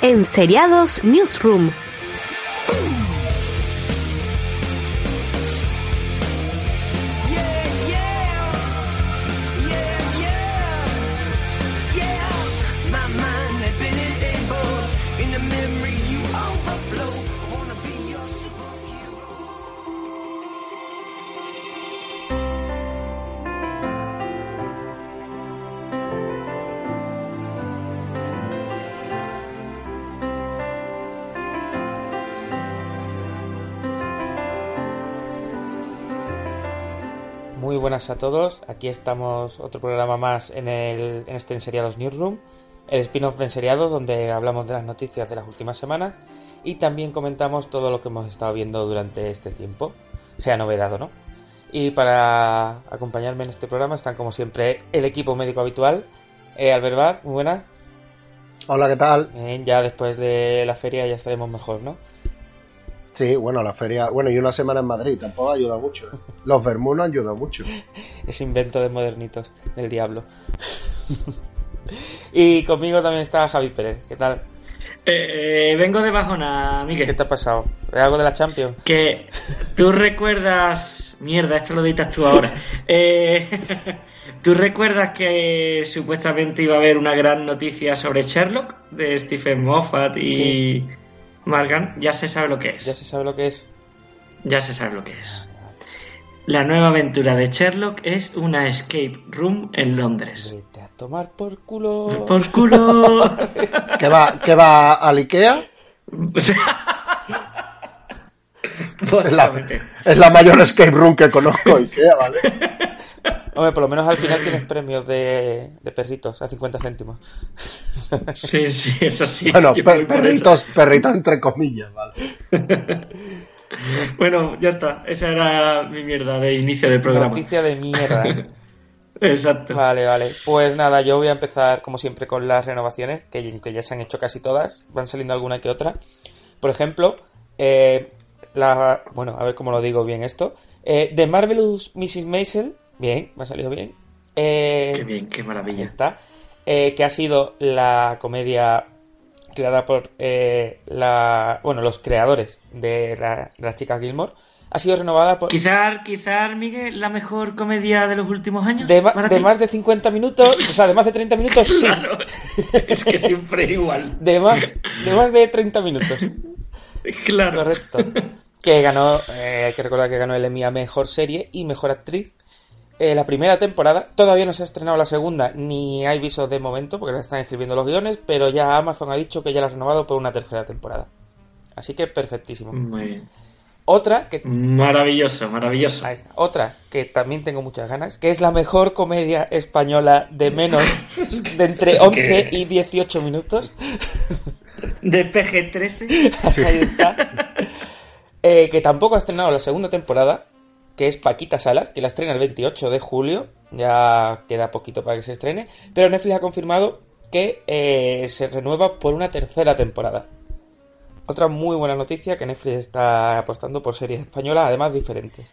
En Seriados Newsroom. Buenas a todos, aquí estamos otro programa más en, el, en este Enseriados Newsroom, el spin-off de Enseriados donde hablamos de las noticias de las últimas semanas y también comentamos todo lo que hemos estado viendo durante este tiempo, sea novedad o no. Y para acompañarme en este programa están como siempre el equipo médico habitual, eh, Albert Bar, muy buenas. Hola, ¿qué tal? Bien, ya después de la feria ya estaremos mejor, ¿no? Sí, bueno, la feria, bueno, y una semana en Madrid tampoco ayuda mucho. Los Bermú no ayudan mucho. Ese invento de modernitos del diablo. y conmigo también está Javi Pérez, ¿qué tal? Eh, vengo de bajona, Miguel. ¿Qué te ha pasado? ¿Es algo de la Champions? Que tú recuerdas. Mierda, esto lo editas tú ahora. Eh, ¿Tú recuerdas que supuestamente iba a haber una gran noticia sobre Sherlock de Stephen Moffat y Sí. Margan? Ya se sabe lo que es. Ya se sabe lo que es. Ya se sabe lo que es. La nueva aventura de Sherlock es una escape room en Londres. Vete a tomar por culo. Por culo. ¿Qué va, qué va al Ikea? Es la, Básicamente. es la mayor escape room que conozco, Ikea, ¿vale? Hombre, por lo menos al final tienes premios de, de perritos a 50 céntimos. Sí, sí, eso sí. Bueno, per- perritos, perritos entre comillas, ¿vale? Bueno, ya está. Esa era mi mierda de inicio del programa. Noticia de mierda. Exacto. Vale, vale. Pues nada, yo voy a empezar como siempre con las renovaciones, que, que ya se han hecho casi todas. Van saliendo alguna que otra. Por ejemplo, eh, la, bueno, a ver cómo lo digo bien esto. Eh, The Marvelous Mrs. Maisel, bien, me ha salido bien. Eh, Qué bien, qué maravilla. está. Eh, que ha sido la comedia creada por eh, la, bueno, los creadores de la, de la chica Gilmore. Ha sido renovada por, Quizás, quizás, Miguel, la mejor comedia de los últimos años. de, de más de 50 minutos, o sea, de más de 30 minutos, sí. Claro. es que siempre igual. De más, de más de 30 minutos. Claro. Correcto. Que ganó, eh, hay que recordar que ganó el Emmy a Mejor Serie y Mejor Actriz. Eh, la primera temporada, todavía no se ha estrenado la segunda, ni hay visos de momento, porque la están escribiendo los guiones, pero ya Amazon ha dicho que ya la ha renovado por una tercera temporada. Así que perfectísimo. Muy bien. Otra que Maravilloso, maravilloso. Ahí está. Otra que también tengo muchas ganas, que es la mejor comedia española de menos de entre 11 y 18 minutos. De PG-13. Ahí está. Eh, que tampoco ha estrenado la segunda temporada, que es Paquita Salas, que la estrena el 28 de julio. Ya queda poquito para que se estrene. Pero Netflix ha confirmado que eh, se renueva por una tercera temporada. Otra muy buena noticia que Netflix está apostando por series españolas, además diferentes.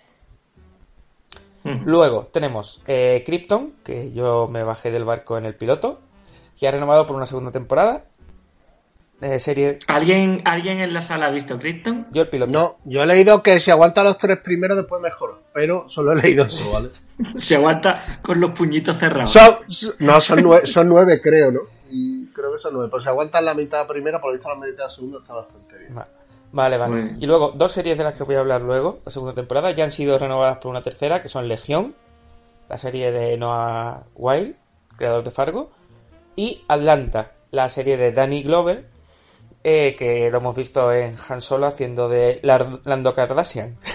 Luego tenemos eh, Krypton, que yo me bajé del barco en el piloto, que ha renovado por una segunda temporada. Serie. ¿Alguien, ¿Alguien en la sala ha visto Krypton? Yo el piloto. No, yo he leído que si aguanta los tres primeros después mejor, pero solo he leído eso, ¿vale? Se aguanta con los puñitos cerrados. Son, no, son nueve, son nueve creo, ¿no? Y creo que son nueve, pero si aguantan la mitad primera, por lo visto la mitad de la segunda está bastante bien. Va- Vale, vale. Y luego, dos series de las que voy a hablar luego, la segunda temporada, ya han sido renovadas por una tercera, que son Legión, la serie de Noah Wild, creador de Fargo, y Atlanta, la serie de Danny Glover, eh, que lo hemos visto en Han Solo haciendo de Lando Kardashian.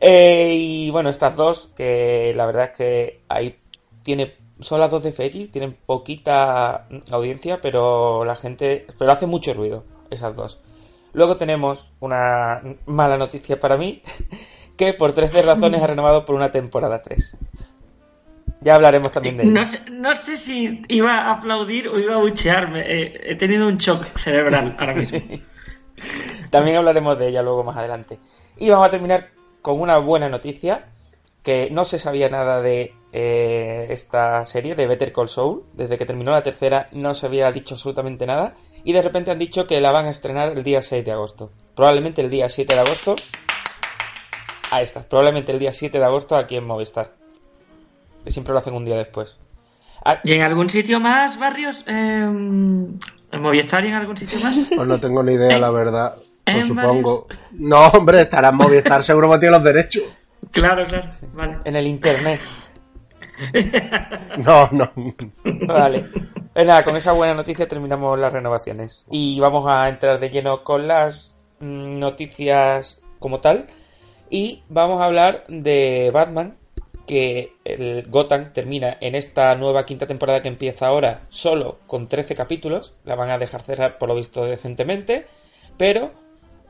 Eh, y bueno, estas dos, que la verdad es que hay tiene son las dos de FX, tienen poquita audiencia, pero la gente, pero hace mucho ruido esas dos. Luego tenemos una mala noticia para mí, que por 13 razones ha renovado por una temporada 3. Ya hablaremos también de ello. No sé, no sé si iba a aplaudir o iba a buchearme. Eh, he tenido un shock cerebral ahora mismo. También hablaremos de ella luego más adelante. Y vamos a terminar con una buena noticia, que no se sabía nada de eh, esta serie, de Better Call Saul. Desde que terminó la tercera no se había dicho absolutamente nada. Y de repente han dicho que la van a estrenar el día 6 de agosto. Probablemente el día 7 de agosto. Ahí está, probablemente el día 7 de agosto aquí en Movistar. Que siempre lo hacen un día después. Ah, ¿Y en algún sitio más, Barrios? Eh, ¿En Movistar y en algún sitio más? Pues no tengo ni idea, ¿En- la verdad. Pues supongo. No, hombre, estará en Movistar, seguro que tiene los derechos. Claro, claro. Vale. en el internet. No, no. Vale. Pues nada, con esa buena noticia terminamos las renovaciones. Y vamos a entrar de lleno con las noticias como tal. Y vamos a hablar de Batman, que el Gotham termina en esta nueva quinta temporada que empieza ahora solo con 13 capítulos. La van a dejar cerrar por lo visto decentemente. Pero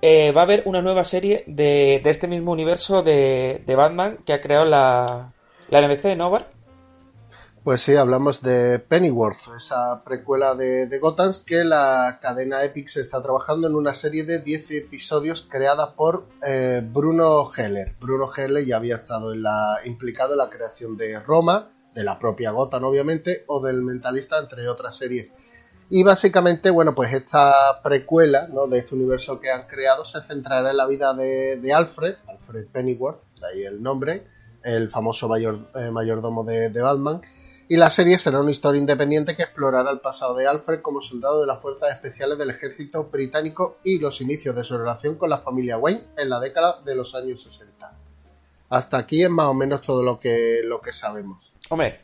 eh, va a haber una nueva serie de, de este mismo universo de, de Batman que ha creado la, la NBC, ¿no, Bar? Pues sí, hablamos de Pennyworth, esa precuela de, de Gotham que la cadena Epic se está trabajando en una serie de 10 episodios creada por eh, Bruno Heller. Bruno Heller ya había estado implicado en la creación de Roma, de la propia Gotham obviamente, o del Mentalista, entre otras series. Y básicamente, bueno, pues esta precuela de este universo que han creado se centrará en la vida de, Alfred, Alfred Pennyworth, de ahí el nombre, el famoso eh, mayordomo de Batman. Y la serie será una historia independiente que explorará el pasado de Alfred como soldado de las fuerzas especiales del ejército británico y los inicios de su relación con la familia Wayne en la década de los años 60. Hasta aquí es más o menos todo lo que, lo que sabemos. Hombre,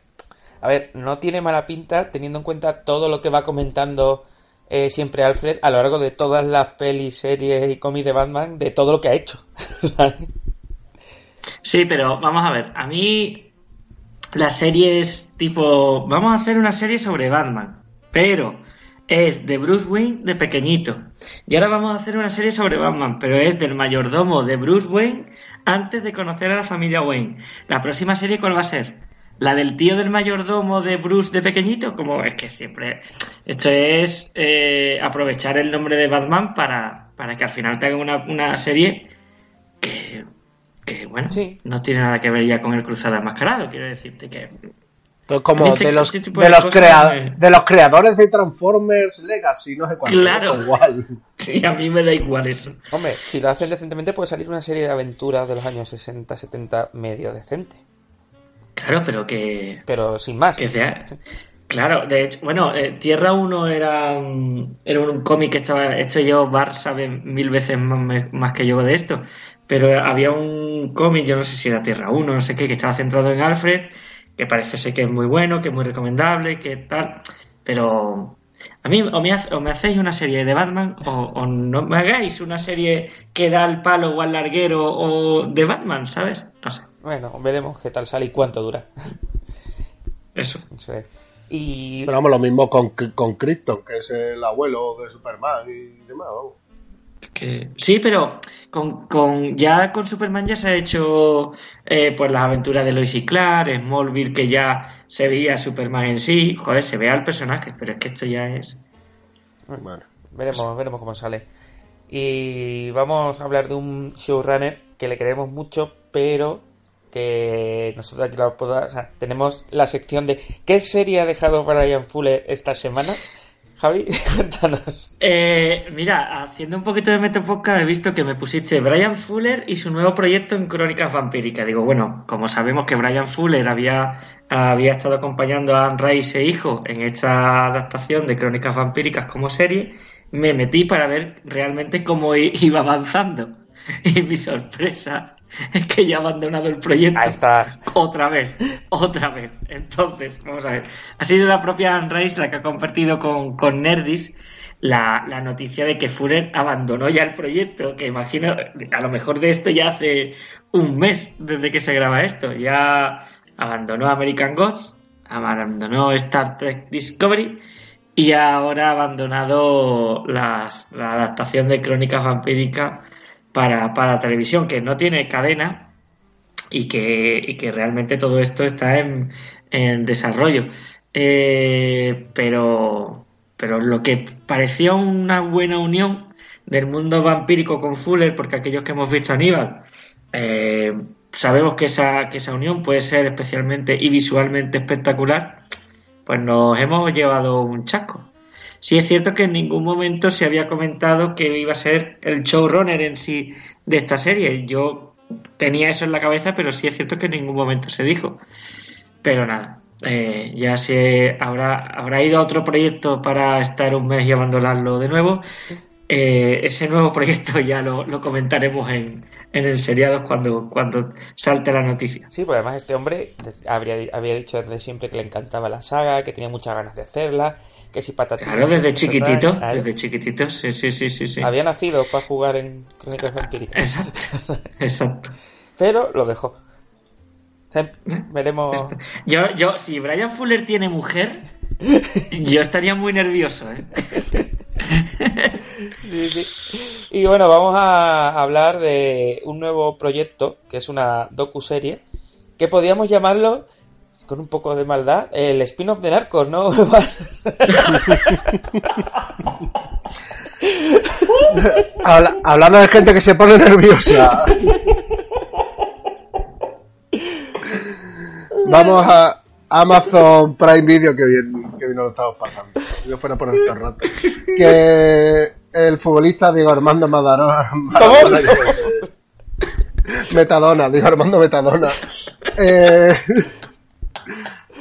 a ver, no tiene mala pinta teniendo en cuenta todo lo que va comentando eh, siempre Alfred a lo largo de todas las pelis, series y cómics de Batman, de todo lo que ha hecho. Sí, pero vamos a ver. A mí las series tipo... Vamos a hacer una serie sobre Batman, pero es de Bruce Wayne de pequeñito. Y ahora vamos a hacer una serie sobre Batman, pero es del mayordomo de Bruce Wayne antes de conocer a la familia Wayne. La próxima serie, ¿cuál va a ser? La del tío del mayordomo de Bruce de pequeñito, como es que siempre. Esto es eh, aprovechar el nombre de Batman para, para que al final te hagan una, una serie que, que, bueno, Sí. no tiene nada que ver ya con el cruzado enmascarado. Quiero decirte que. Entonces, como Este- de los, este de, de los cosas crea- me- de los creadores de Transformers Legacy, no sé cuánto. Claro. Igual. Sí, a mí me da igual eso. Hombre, si lo hacen decentemente puede salir una serie de aventuras de los años 60, 70 medio decente. Claro, pero que. Pero sin más. Que sea. Claro, de hecho, bueno, eh, Tierra 1 era, un- era un cómic que estaba hecho yo, Bar sabe mil veces más, más que yo de esto, pero había un cómic, yo no sé si era Tierra 1, no sé qué, que estaba centrado en Alfred, que parece ser que es muy bueno, que es muy recomendable, que tal, pero a mí o me, hace- o me hacéis una serie de Batman o, o no me hagáis una serie que da al palo o al larguero o de Batman, ¿sabes? No sé, Bueno, veremos qué tal sale y cuánto dura. eso. Eso es. Y Pero vamos, lo mismo con, con Krypton, que es el abuelo de Superman y demás. vamos. Que- sí, pero con, con- ya con Superman ya se ha hecho eh, pues las aventuras de Lois y Clark, Smallville que ya se veía Superman en sí, joder, se ve al personaje, pero es que esto ya es Bueno. Veremos, veremos cómo sale. Y vamos a hablar de un showrunner que le queremos mucho, pero que nosotros aquí lo poda- o sea, tenemos la sección de ¿qué serie ha dejado Brian Fuller esta semana? Javi, cuéntanos. Eh, mira, haciendo un poquito de Metapodcast he visto que me pusiste Brian Fuller y su nuevo proyecto en Crónicas Vampíricas. Digo, bueno, como sabemos que Brian Fuller había, había estado acompañando a Anne Rice e hijo en esta adaptación de Crónicas Vampíricas como serie, me metí para ver realmente cómo iba avanzando. Y mi sorpresa es que ya ha abandonado el proyecto. Ahí está. Otra vez, otra vez. Entonces, vamos a ver. Ha sido la propia Anne la que ha compartido con, con Nerdis la, la noticia de que Fuller abandonó ya el proyecto, que imagino, a lo mejor de esto ya hace un mes desde que se graba esto. Ya abandonó American Gods, abandonó Star Trek Discovery y ahora ha abandonado las- la adaptación de Crónicas Vampíricas para, para televisión, que no tiene cadena y que, que realmente todo esto está en, en desarrollo. Eh, pero, pero lo que parecía una buena unión del mundo vampírico con Fuller, porque aquellos que hemos visto a Aníbal, eh, sabemos que esa, que esa unión puede ser especialmente y visualmente espectacular, pues nos hemos llevado un chasco. Sí es cierto que en ningún momento se había comentado que iba a ser el showrunner en sí de esta serie. Yo tenía eso en la cabeza, pero sí es cierto que en ningún momento se dijo. Pero nada, eh, ya se habrá, habrá ido a otro proyecto para estar un mes y abandonarlo de nuevo. Eh, ese nuevo proyecto ya lo, lo comentaremos en, en el cuando, cuando salte la noticia. Sí, pues además este hombre habría, había dicho desde siempre que le encantaba la saga, que tenía muchas ganas de hacerla, que si patatín. Claro, desde chiquitito, desde chiquitito, sí, sí, sí, sí. sí. Había nacido para jugar en Crónicas Vampíricas. Exacto, exacto. Pero lo dejó. Sea, veremos. Esto- Yo, yo, si Brian Fuller tiene mujer, yo estaría muy nervioso, ¿eh? Sí, sí. Y bueno, vamos a hablar de un nuevo proyecto que es una docu-serie que podríamos llamarlo con un poco de maldad el spin-off de Narcos, ¿no? Habla- hablando de gente que se pone nerviosa. Vamos a Amazon Prime Video, que bien, que bien lo estamos pasando. Si yo fuera por estos rato. Que el futbolista Diego Armando Madarona. Maradona. Metadona, Diego Armando Metadona. Eh,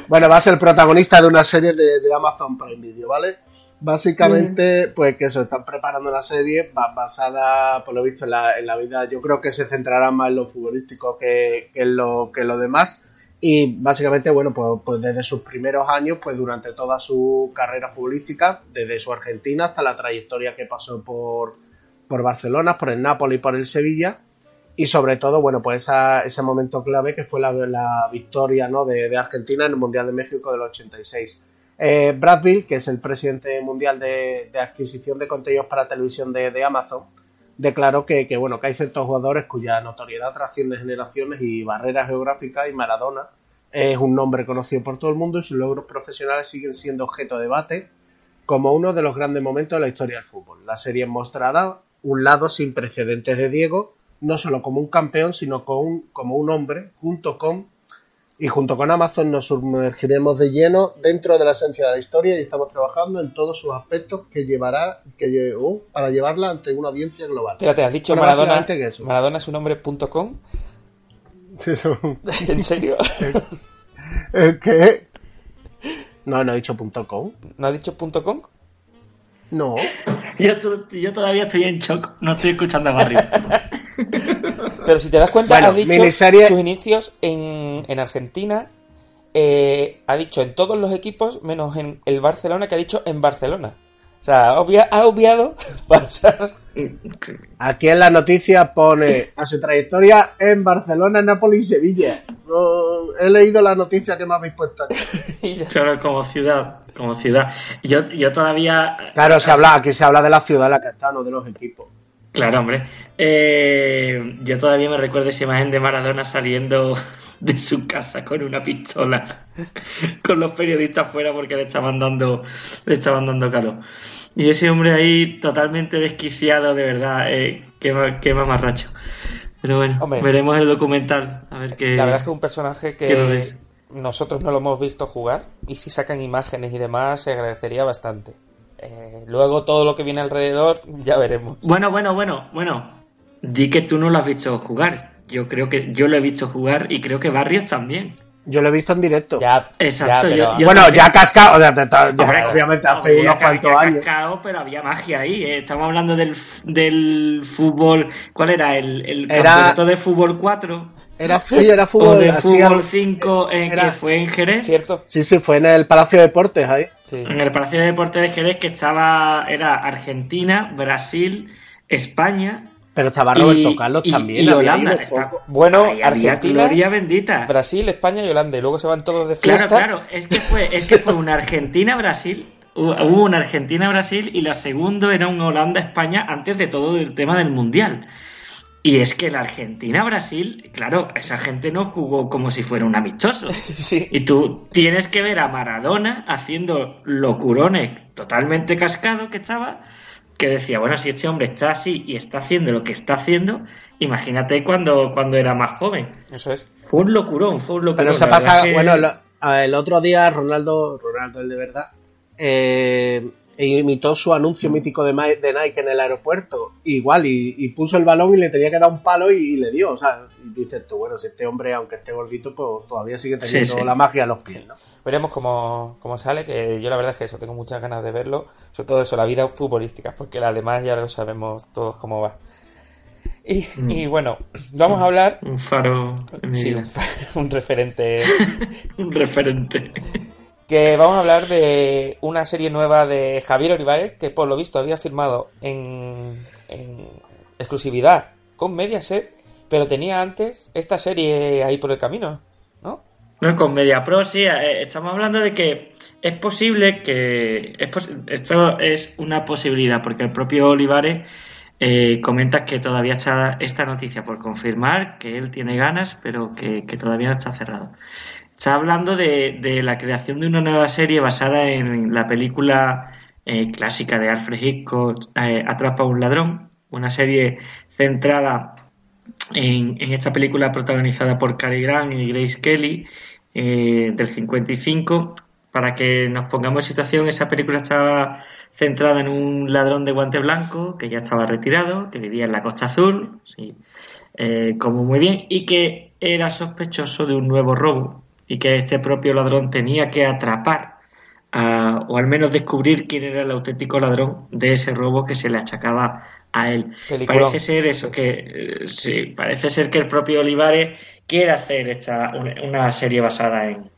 bueno, va a ser el protagonista de una serie de, de Amazon Prime Video, ¿vale? Básicamente, pues que eso, están preparando una serie ba- basada, por lo visto, en la, en la vida. Yo creo que se centrará más en lo futbolístico que, que en lo, que en lo demás. Y básicamente, bueno, pues, pues desde sus primeros años, pues durante toda su carrera futbolística, desde su Argentina hasta la trayectoria que pasó por, por Barcelona, por el Napoli y por el Sevilla. Y sobre todo, bueno, pues esa- ese momento clave que fue la, victoria ¿no? de, Argentina en el Mundial de México del 86. Eh, Brad Bill, que es el presidente mundial de, adquisición de contenidos para televisión de, de Amazon, declaró que, que, bueno, que hay ciertos jugadores cuya notoriedad trasciende generaciones y barreras geográficas y Maradona es un nombre conocido por todo el mundo y sus logros profesionales siguen siendo objeto de debate como uno de los grandes momentos de la historia del fútbol. La serie mostrará un lado sin precedentes de Diego, no solo como un campeón, sino como un, como un hombre, junto con y junto con Amazon nos sumergiremos de lleno dentro de la esencia de la historia y estamos trabajando en todos sus aspectos que llevará que lle- uh, para llevarla ante una audiencia global. Espérate, has dicho Bueno, Maradona. básicamente que eso. Maradona es un nombre punto com. Eso. ¿En serio? ¿El qué? No, no he dicho punto .com. ¿No has dicho punto com? No. Yo, to- yo todavía estoy en shock, no estoy escuchando a Barrio. Pero si te das cuenta, Bueno, has dicho miniserie- sus inicios en, en Argentina. eh, ha dicho en todos los equipos, menos en el Barcelona, que ha dicho en Barcelona. O sea, obvia- ha obviado pasar. Aquí en la noticia pone a su trayectoria en Barcelona, Nápoles y Sevilla. No, he leído la noticia que me habéis puesto aquí. Claro, como ciudad, como ciudad. Yo, yo todavía... Claro, se habla, aquí se habla de la ciudad en la que está, no de los equipos. Claro, hombre. Eh, yo todavía me recuerdo esa imagen de Maradona saliendo de su casa con una pistola, con los periodistas fuera porque le estaban dando, le estaban dando calor. Y ese hombre ahí totalmente desquiciado, de verdad, eh, qué, qué mamarracho. Pero bueno, Hombre. veremos el documental, a ver qué... La verdad es que es un personaje ¿Qué lo que nosotros no lo hemos visto jugar. Y si sacan imágenes y demás, se agradecería bastante. Eh, luego todo lo que viene alrededor, ya veremos. Bueno, bueno, bueno, bueno. Di que tú no lo has visto jugar. Yo creo que yo lo he visto jugar y creo que Barrios también. Yo lo he visto en directo. Ya, Exacto, ya, yo- pero- yo- bueno, ya cascado, o sea, te- te- ya, Hombre, obviamente hace Hombre, unos que había cuantos años. cascado, pero había magia ahí. ¿eh? Estamos hablando del, del fútbol. ¿Cuál era? ¿El, el Era- campeonato de fútbol 4? Era, sí, era ¿O fútbol. de así fútbol al- 5 eh, era- que fue en Jerez? ¿Cierto? Sí, sí, fue en el Palacio de Deportes ahí. Sí. En el Palacio de Deportes de Jerez que estaba. Era Argentina, Brasil, España. Pero estaba Roberto Carlos también. Y Holanda. Está... Bueno, Argentina, bendita. Brasil, España y Holanda. Y luego se van todos de fiesta. Claro, claro. Es que fue, es que fue una Argentina-Brasil. Hubo una Argentina-Brasil y la segunda era una Holanda-España antes de todo el tema del Mundial. Y es que la Argentina-Brasil, claro, esa gente no jugó como si fuera un amistoso. Sí. Y tú tienes que ver a Maradona haciendo locurones totalmente cascado que estaba, que decía, bueno, si este hombre está así y está haciendo lo que está haciendo, imagínate cuando, cuando era más joven. Eso es. Fue un locurón, fue un locurón. Pero se pasa, bueno, el otro día Ronaldo, Ronaldo el de verdad, eh, e imitó su anuncio mítico de, Nike en el aeropuerto, igual, y, puso el balón y le tenía que dar un palo y, le dio, o sea, y dices tú, bueno, si este hombre, aunque esté gordito, pues todavía sigue teniendo la magia a los pies, ¿no? Veremos cómo, cómo, sale, que yo la verdad es que eso, tengo muchas ganas de verlo, sobre todo eso, la vida futbolística, porque la demás ya lo sabemos todos cómo va. Y, y, mm. bueno, vamos a hablar. Un faro. Sí, un, un, referente. un referente que vamos a hablar de una serie nueva de Javier Olivares, que por lo visto había firmado en, exclusividad con Mediaset, pero tenía antes esta serie ahí por el camino, ¿no? No, con MediaPro sí, eh, estamos hablando de que es posible que... esto es una posibilidad, porque el propio Olivares eh, comenta que todavía está esta noticia por confirmar, que él tiene ganas, pero que, que todavía no está cerrado. Está hablando de, la creación de una nueva serie basada en la película eh, clásica de Alfred Hitchcock, eh, Atrapa a un ladrón, una serie centrada en, esta película protagonizada por Cary Grant y Grace Kelly eh, del 55. Para que nos pongamos en situación, esa película estaba centrada en un ladrón de guante blanco que ya estaba retirado, que vivía en la Costa Azul, como muy bien, y que era sospechoso de un nuevo robo y que este propio ladrón tenía que atrapar o al menos descubrir quién era el auténtico ladrón de ese robo que se le achacaba a él. Parece ser eso, que eh, sí, parece ser que el propio Olivares quiere hacer esta, una, serie basada en,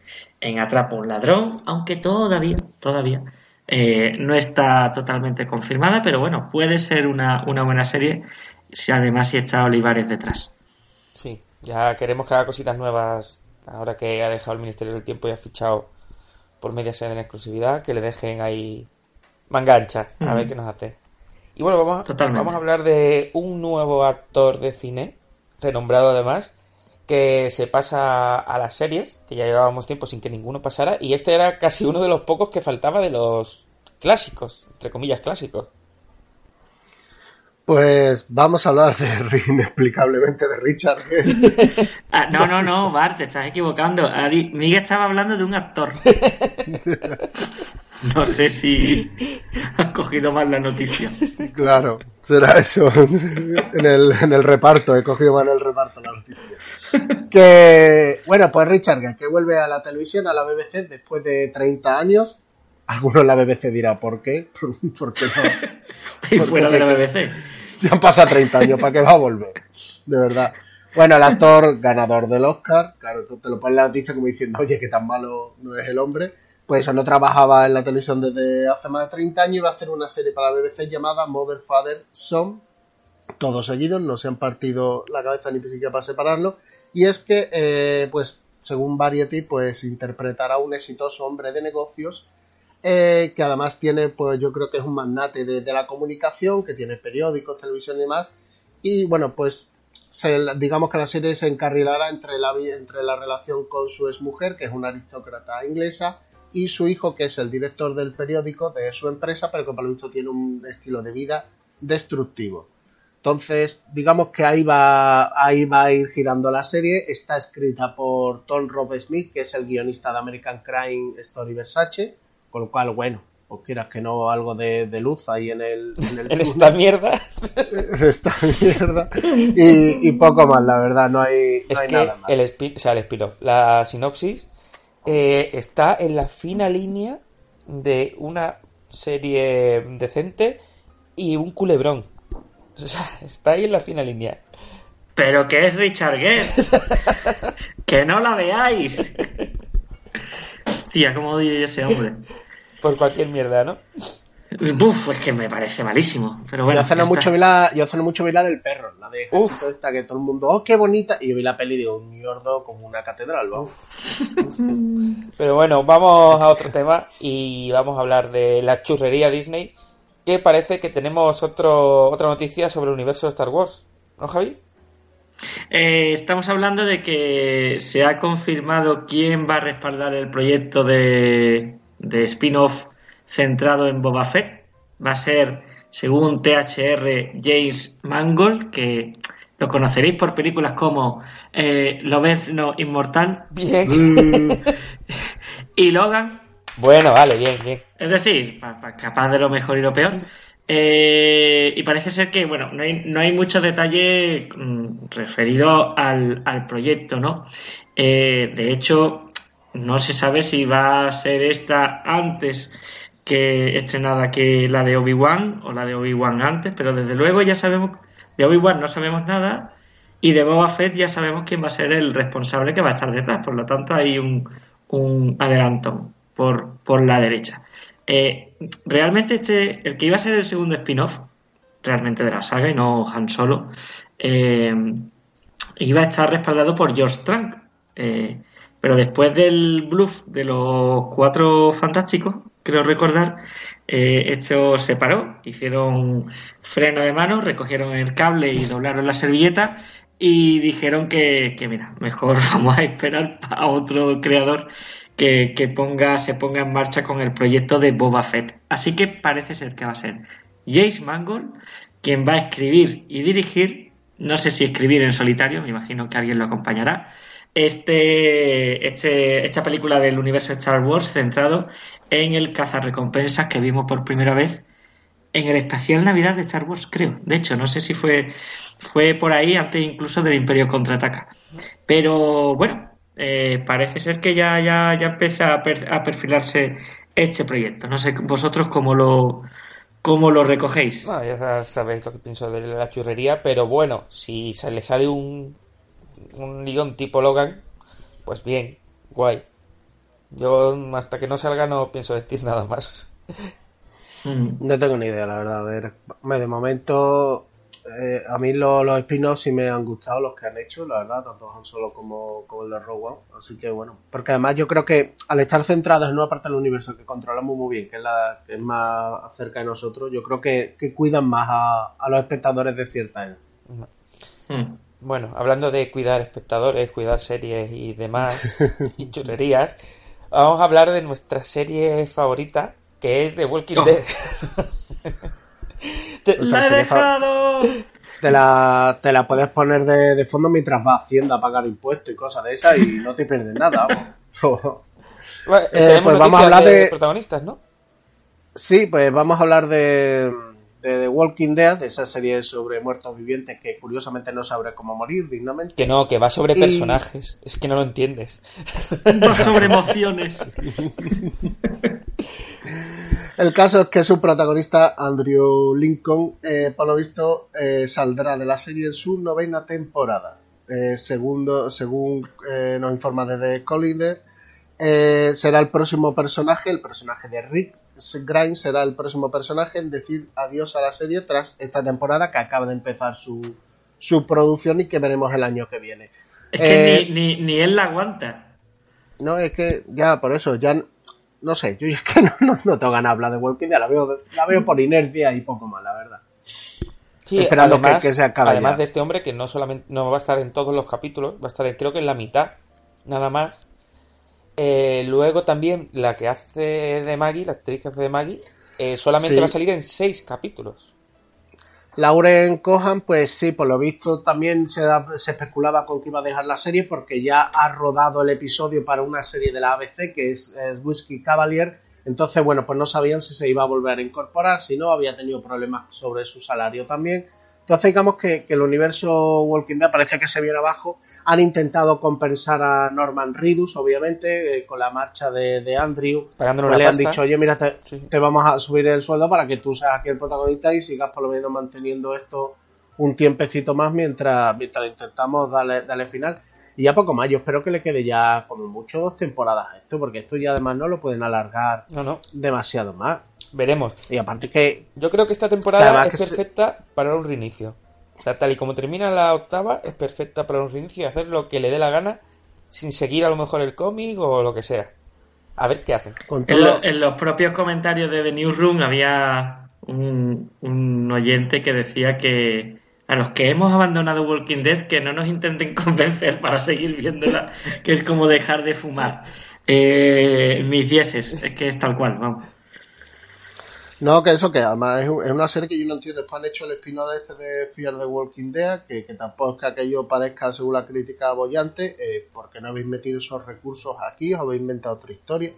en Atrapa un ladrón, aunque todavía, todavía eh, no está totalmente confirmada, pero bueno, puede ser una, una buena serie si además si está Olivares detrás. Sí, ya queremos que haga cositas nuevas ahora que ha dejado el Ministerio del Tiempo y ha fichado por Mediaset en exclusividad, que le dejen ahí mangancha, a ver qué nos hace. Y bueno, vamos, vamos a hablar de un nuevo actor de cine, renombrado además, que se pasa a las series, que ya llevábamos tiempo sin que ninguno pasara, y este era casi uno de los pocos que faltaba de los clásicos, entre comillas clásicos. Pues vamos a hablar de inexplicablemente de Richard. Ah, no, no, no, Bart, te estás equivocando. Miguel estaba hablando de un actor. No sé si has cogido mal la noticia. Claro, será eso. En el, en el reparto, he cogido mal el reparto la noticia. Que, bueno, pues Richard que vuelve a la televisión, a la BBC, después de 30 años. Algunos en la BBC dirá, ¿por qué? ¿Por qué no? Y fuera de la BBC. Ya han pasado 30 años, ¿para qué va a volver? De verdad. Bueno, el actor ganador del Oscar, claro, tú te lo pones en la noticia como diciendo, oye, que tan malo no es el hombre. Pues eso, no trabajaba en la televisión desde hace más de 30 años y va a hacer una serie para la BBC llamada Mother, Father, Son. Todos seguidos, no se han partido la cabeza ni siquiera para separarlo. Y es que, eh, pues, según Variety, pues interpretará a un exitoso hombre de negocios eh, que además tiene, pues yo creo que es un magnate de, la comunicación, que tiene periódicos, televisión y demás. Y bueno, pues digamos que la serie se encarrilará entre la, entre la relación con su exmujer, que es una aristócrata inglesa, y su hijo, que es el director del periódico de su empresa, pero que por lo visto tiene un estilo de vida destructivo. Entonces, digamos que ahí va, ahí va a ir girando la serie. Está escrita por Tom Rob Smith, que es el guionista de American Crime Story Versace. Con lo cual, bueno, o quieras que no, algo de, luz ahí en el. En, esta mierda. en esta mierda. Y, poco más, la verdad, no hay, es que nada más. El o sea, el spin-off, la sinopsis, eh, está en la fina línea de una serie decente y un culebrón. O sea, está ahí en la fina línea. Pero que es Richard Gere. que no la veáis. Hostia, cómo odio ese hombre por cualquier mierda, ¿no? Uf, es que me parece malísimo. Pero bueno, yo hace no mucho vi la, yo hace no mucho vi la del perro, la de Uf. esta que todo el mundo, oh, qué bonita. Y yo vi la peli digo, un yordo como una catedral, vamos. Pero bueno, vamos a otro tema y vamos a hablar de la churrería Disney, que parece que tenemos otro, otra noticia sobre el universo de Star Wars. ¿No, Javi? Eh, estamos hablando de que se ha confirmado quién va a respaldar el proyecto de, de spin-off centrado en Boba Fett. Va a ser, según THR, James Mangold, que lo conoceréis por películas como eh, Lobezno Inmortal Bien. Y Logan, Bueno, vale, bien, bien. es decir, pa- pa- capaz de lo mejor y lo peor. Eh, y parece ser que, bueno, no hay, no hay mucho detalle mm, referido al, al proyecto, ¿no? Eh, de hecho, no se sabe si va a ser esta antes que estrenada que la de Obi-Wan o la de Obi-Wan antes, pero desde luego ya sabemos, de Obi-Wan no sabemos nada y de Boba Fett ya sabemos quién va a ser el responsable que va a estar detrás, por lo tanto hay un, adelanto por, por la derecha. Eh, realmente este, el que iba a ser el segundo spin-off, realmente de la saga y no Han Solo, eh, iba a estar respaldado por George Trank. Eh, pero después del bluff de los cuatro fantásticos, creo recordar, eh, esto se paró, hicieron freno de mano, recogieron el cable y doblaron la servilleta y dijeron que, que mira, mejor vamos a esperar a otro creador que, que ponga, se ponga en marcha con el proyecto de Boba Fett. Así que parece ser que va a ser Jace Mangold quien va a escribir y dirigir, no sé si escribir en solitario, me imagino que alguien lo acompañará, este, este, esta película del universo Star Wars centrado en el cazarrecompensas que vimos por primera vez en el especial Navidad de Star Wars, creo. De hecho, no sé si fue, fue por ahí antes incluso del Imperio Contraataca. Pero bueno, eh, parece ser que ya, ya, ya empieza a, per- a perfilarse este proyecto. No sé vosotros cómo lo, cómo lo recogéis. Ya sabéis lo que pienso de la churrería, pero bueno, si se le sale un, un guion tipo Logan, pues bien, guay. Yo hasta que no salga no pienso decir nada más. Mm. No tengo ni idea, la verdad. A ver, de momento, eh, a mí lo- los spin-offs sí me han gustado los que han hecho, la verdad, tanto Han Solo como, como el de Rogue One. Así que bueno, porque además yo creo que al estar centrados en una parte del universo que controlamos muy bien, que es la que es más cerca de nosotros, yo creo que, que cuidan más a, a los espectadores de cierta edad. Mm. Bueno, hablando de cuidar espectadores, cuidar series y demás, y churrerías, vamos a hablar de nuestra serie favorita, que es The Walking Oh. Dead. Te- ¡La he dejado! Te la, te la puedes poner de, de fondo mientras vas a Hacienda a pagar impuestos y cosas de esas y no te pierdes nada. Bueno, Eh, pues vamos a hablar de- protagonistas, ¿no? Sí, pues vamos a hablar de, de The Walking Dead, de esa serie sobre muertos vivientes que curiosamente no sabré cómo morir dignamente. Que no, que va sobre Y- personajes. Es que no lo entiendes. Va sobre emociones. El caso es que su protagonista, Andrew Lincoln, eh, por lo visto, eh, saldrá de la serie en su novena temporada. Eh, segundo, según eh, nos informa desde Collider, eh, será el próximo personaje, el personaje de Rick Grimes será el próximo personaje en decir adiós a la serie tras esta temporada que acaba de empezar su, su producción y que veremos el año que viene. Es que Eh, ni, ni, ni él la aguanta. No, es que ya por eso, ya no sé, yo es que no, no, no tengo ganas de hablar de Walking Dead, la veo, la veo por inercia y poco más, la verdad. Sí, Esperando que- además, que se acabe además ya. de este hombre que no solamente no va a estar en todos los capítulos, va a estar en- creo que en la mitad, nada más. Eh, luego también la que hace de Maggie, la actriz que hace de Maggie, eh, solamente Sí. va a salir en seis capítulos. Lauren Cohan, pues sí, por lo visto también se, da- se especulaba con que iba a dejar la serie porque ya ha rodado el episodio para una serie de la ABC que es, es Whiskey Cavalier. Entonces, bueno, pues no sabían si se iba a volver a incorporar, si no, había tenido problemas sobre su salario también. Entonces, digamos que, que el universo Walking Dead parece que se viene abajo. Han intentado compensar a Norman Reedus, obviamente, eh, con la marcha de, de Andrew. Pagándole Pues una le han dicho, oye, mira, te, Sí. te vamos a subir el sueldo para que tú seas aquí el protagonista y sigas por lo menos manteniendo esto un tiempecito más mientras, mientras intentamos darle, darle final. Y ya poco más, yo espero que le quede ya como mucho dos temporadas a esto, porque esto ya además no lo pueden alargar No, no. demasiado más. Veremos. Y aparte que... Yo creo que esta temporada es perfecta para un reinicio. O sea, tal y como termina la octava, es perfecta para un reinicio y hacer lo que le dé la gana sin seguir a lo mejor el cómic o lo que sea. A ver qué hacen. En, los propios comentarios de The Newsroom había un, un oyente que decía que a los que hemos abandonado Walking Dead que no nos intenten convencer para seguir viéndola, que es como dejar de fumar. Eh, mis dieces, es que es tal cual, vamos. No, que eso, que además es, una serie que yo no entiendo. Después han hecho el espino de este de Fear the Walking Dead, que, tampoco es que aquello parezca, según la crítica, abollante, eh, porque no habéis metido esos recursos aquí, os habéis inventado otra historia.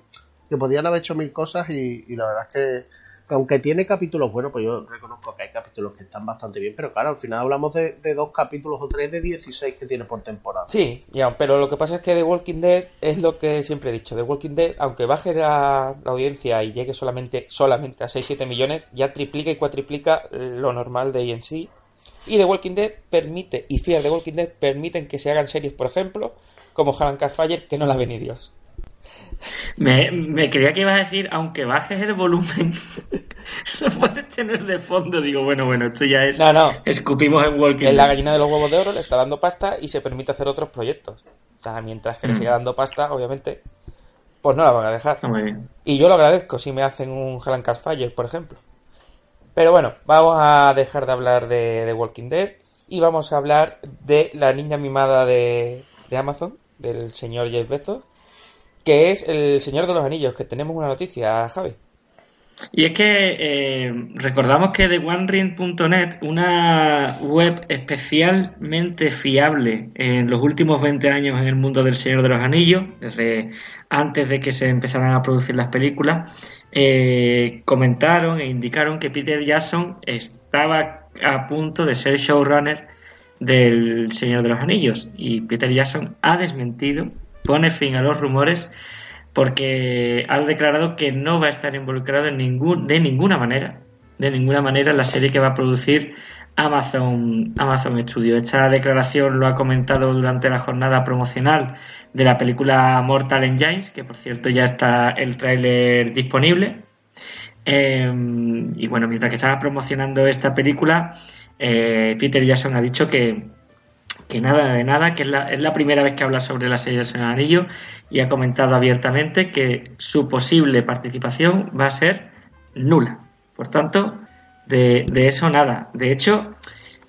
Que podían haber hecho mil cosas y, y la verdad es que aunque tiene capítulos buenos, pues yo reconozco que hay capítulos que están bastante bien, pero claro, al final hablamos de, dos capítulos o tres de 16 que tiene por temporada. Sí, ya, pero lo que pasa es que The Walking Dead es lo que siempre he dicho. The Walking Dead, aunque baje la, audiencia y llegue solamente, solamente a 6-7 millones, ya triplica y cuatriplica lo normal de INC. Y The Walking Dead permite, y Fear The Walking Dead permiten que se hagan series, por ejemplo, como Helen Fire, que no la ven ni Dios. Me, me creía que ibas a decir, aunque bajes el volumen, lo puedes tener de fondo. Digo, bueno, bueno, esto ya es. No, no. Escupimos en Walking. En la gallina de los huevos de oro le está dando pasta y se permite hacer otros proyectos. O sea, mientras que le mm. siga dando pasta, obviamente, pues no la van a dejar. Muy bien. Y yo lo agradezco si me hacen un Helen Fire, por ejemplo. Pero bueno, vamos a dejar de hablar de, de Walking Dead y vamos a hablar de la niña mimada de, de Amazon, del señor Jeff Bezos que es El Señor de los Anillos, que tenemos una noticia, Javi. Y es que eh, recordamos que de una web especialmente fiable en los últimos 20 años en el mundo del Señor de los Anillos, desde antes de que se empezaran a producir las películas, eh, comentaron e indicaron que Peter Jackson estaba a punto de ser showrunner del Señor de los Anillos. Y Peter Jackson ha desmentido pone fin a los rumores porque ha declarado que no va a estar involucrado en ningún, de ninguna manera, de ninguna manera en la serie que va a producir Amazon, Amazon Studio. Esta declaración lo ha comentado durante la jornada promocional de la película Mortal Engines, que por cierto ya está el tráiler disponible. Em, y bueno, mientras que estaba promocionando esta película, eh, Peter Jackson ha dicho que, que nada de nada, que es la, es la primera vez que habla sobre la serie del Señor Anillo y ha comentado abiertamente que su posible participación va a ser nula. Por tanto, de, eso nada. De hecho,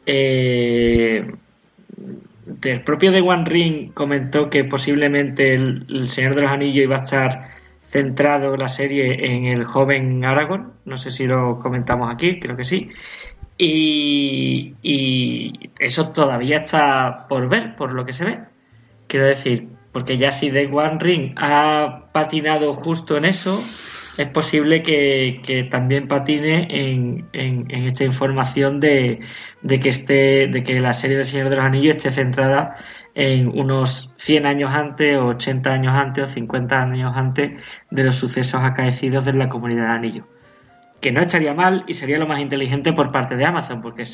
eh, el propio de One Ring comentó que posiblemente el, Señor de los Anillos iba a estar centrado la serie en el joven Aragorn. No sé si lo comentamos aquí, creo que sí. Y, eso todavía está por ver, por lo que se ve. Quiero decir, porque ya si The One Ring ha patinado justo en eso, es posible que, también patine en, esta información de, que esté, de que la serie del Señor de los Anillos esté centrada en unos 100 años antes, o 80 años antes, o 50 años antes de los sucesos acaecidos de la comunidad de Anillo que no estaría mal y sería lo más inteligente por parte de Amazon, porque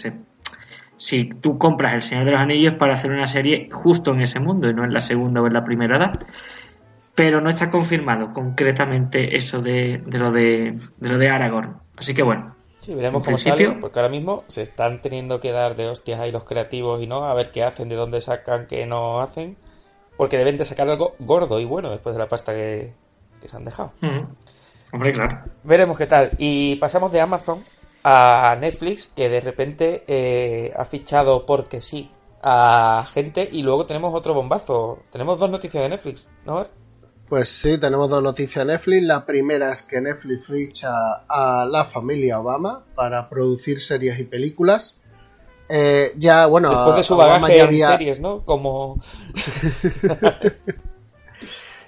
si tú compras El Señor de los Anillos para hacer una serie justo en ese mundo y no en la segunda o en la primera edad, pero no está confirmado concretamente eso de, lo, de, lo de Aragorn. Así que bueno. Sí, veremos cómo sale, porque ahora mismo se están teniendo que dar de hostias ahí los creativos y no, a ver qué hacen, de dónde sacan, qué no hacen, porque deben de sacar algo gordo y bueno después de la pasta que, se han dejado. Hombre, claro. Veremos qué tal. Y pasamos de Amazon a Netflix, que de repente eh, ha fichado porque sí a gente y luego tenemos otro bombazo. Tenemos dos noticias de Netflix, ¿no? Pues sí, tenemos dos noticias de Netflix. La primera es que Netflix ficha a la familia Obama para producir series y películas. Eh, ya, bueno, después de su bagaje en series, ¿no? Como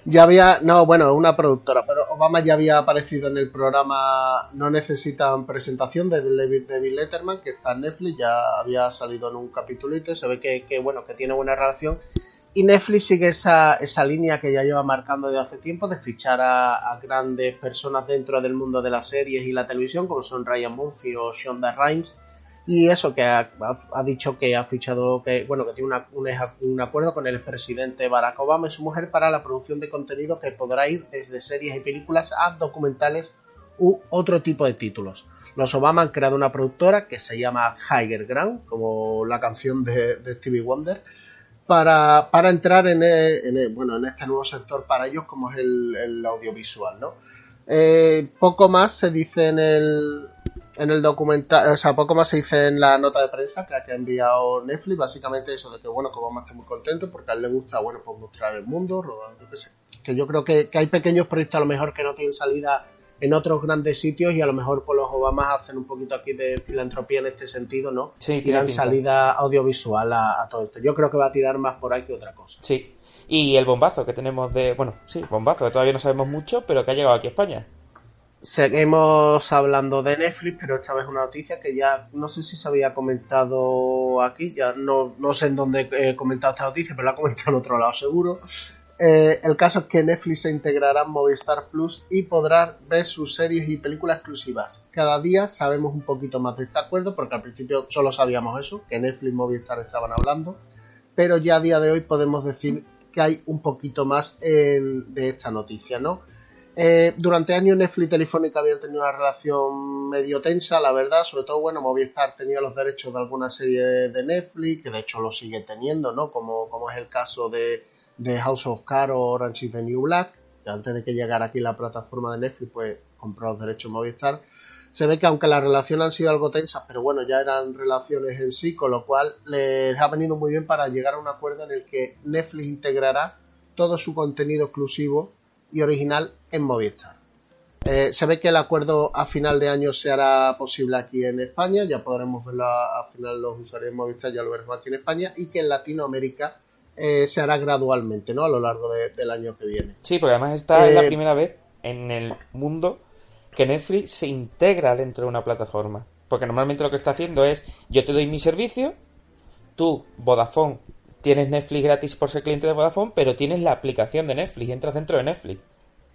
ya había, no, bueno, una productora, pero Obama ya había aparecido en el programa No necesitan presentación de David Letterman, que está en Netflix, ya había salido en un capítulito y se ve que, bueno, que tiene buena relación. Y Netflix sigue esa, esa línea que ya lleva marcando desde hace tiempo de fichar a, grandes personas dentro del mundo de las series y la televisión, como son Ryan Murphy o Shonda Rhimes, y eso que ha, dicho que ha fichado que bueno que tiene un, acuerdo con el presidente Barack Obama y su mujer para la producción de contenido que podrá ir desde series y películas a documentales u otro tipo de títulos. Los Obama han creado una productora que se llama Higher Ground, como la canción de, Stevie Wonder, para, entrar en, bueno, en este nuevo sector para ellos como es el, audiovisual. ¿no? Eh, poco más se dice en el, en el documental, o sea, poco más se dice en la nota de prensa que ha enviado Netflix, básicamente eso de que, bueno, que vamos a estar muy contentos porque a él le gusta, bueno, pues mostrar el mundo, rodar, yo qué sé. Que yo creo que, hay pequeños proyectos a lo mejor que no tienen salida en otros grandes sitios y a lo mejor pues los Obamas hacen un poquito aquí de filantropía en este sentido, ¿no? Sí, y dan salida audiovisual a, a todo esto. Yo creo que va a tirar más por ahí que otra cosa. Sí. Y el bombazo que tenemos de, bueno, sí, bombazo, que todavía no sabemos mucho, pero que ha llegado aquí a España. Seguimos hablando de Netflix, pero esta vez una noticia que ya no sé si se había comentado aquí, ya no, no sé en dónde he comentado esta noticia, pero la he comentado en otro lado seguro. Eh, el caso es que Netflix se integrará en Movistar Plus y podrá ver sus series y películas exclusivas. Cada día sabemos un poquito más de este acuerdo, porque al principio solo sabíamos eso, que Netflix y Movistar estaban hablando, pero ya a día de hoy podemos decir que hay un poquito más de esta noticia, ¿no? Eh, durante años Netflix y Telefónica habían tenido una relación medio tensa, la verdad, sobre todo, bueno, Movistar tenía los derechos de alguna serie de Netflix, que de hecho lo sigue teniendo, ¿no? Como, como es el caso de, House of Cards o Orange is the New Black, que antes de que llegara aquí la plataforma de Netflix, pues compró los derechos Movistar. Se ve que aunque las relaciones han sido algo tensas, pero bueno, ya eran relaciones en sí, con lo cual les ha venido muy bien para llegar a un acuerdo en el que Netflix integrará todo su contenido exclusivo y original en Movistar. Eh, se ve que el acuerdo a final de año se hará posible aquí en España, ya podremos verlo a, final los usuarios de Movistar, ya lo veremos aquí en España, y que en Latinoamérica eh, se hará gradualmente, ¿no? A lo largo del año que viene. Sí, porque además esta es la eh, primera vez en el mundo que Netflix se integra dentro de una plataforma. Porque normalmente lo que está haciendo es, yo te doy mi servicio, tú, Vodafone, tienes Netflix gratis por ser cliente de Vodafone, pero tienes la aplicación de Netflix entras dentro de Netflix.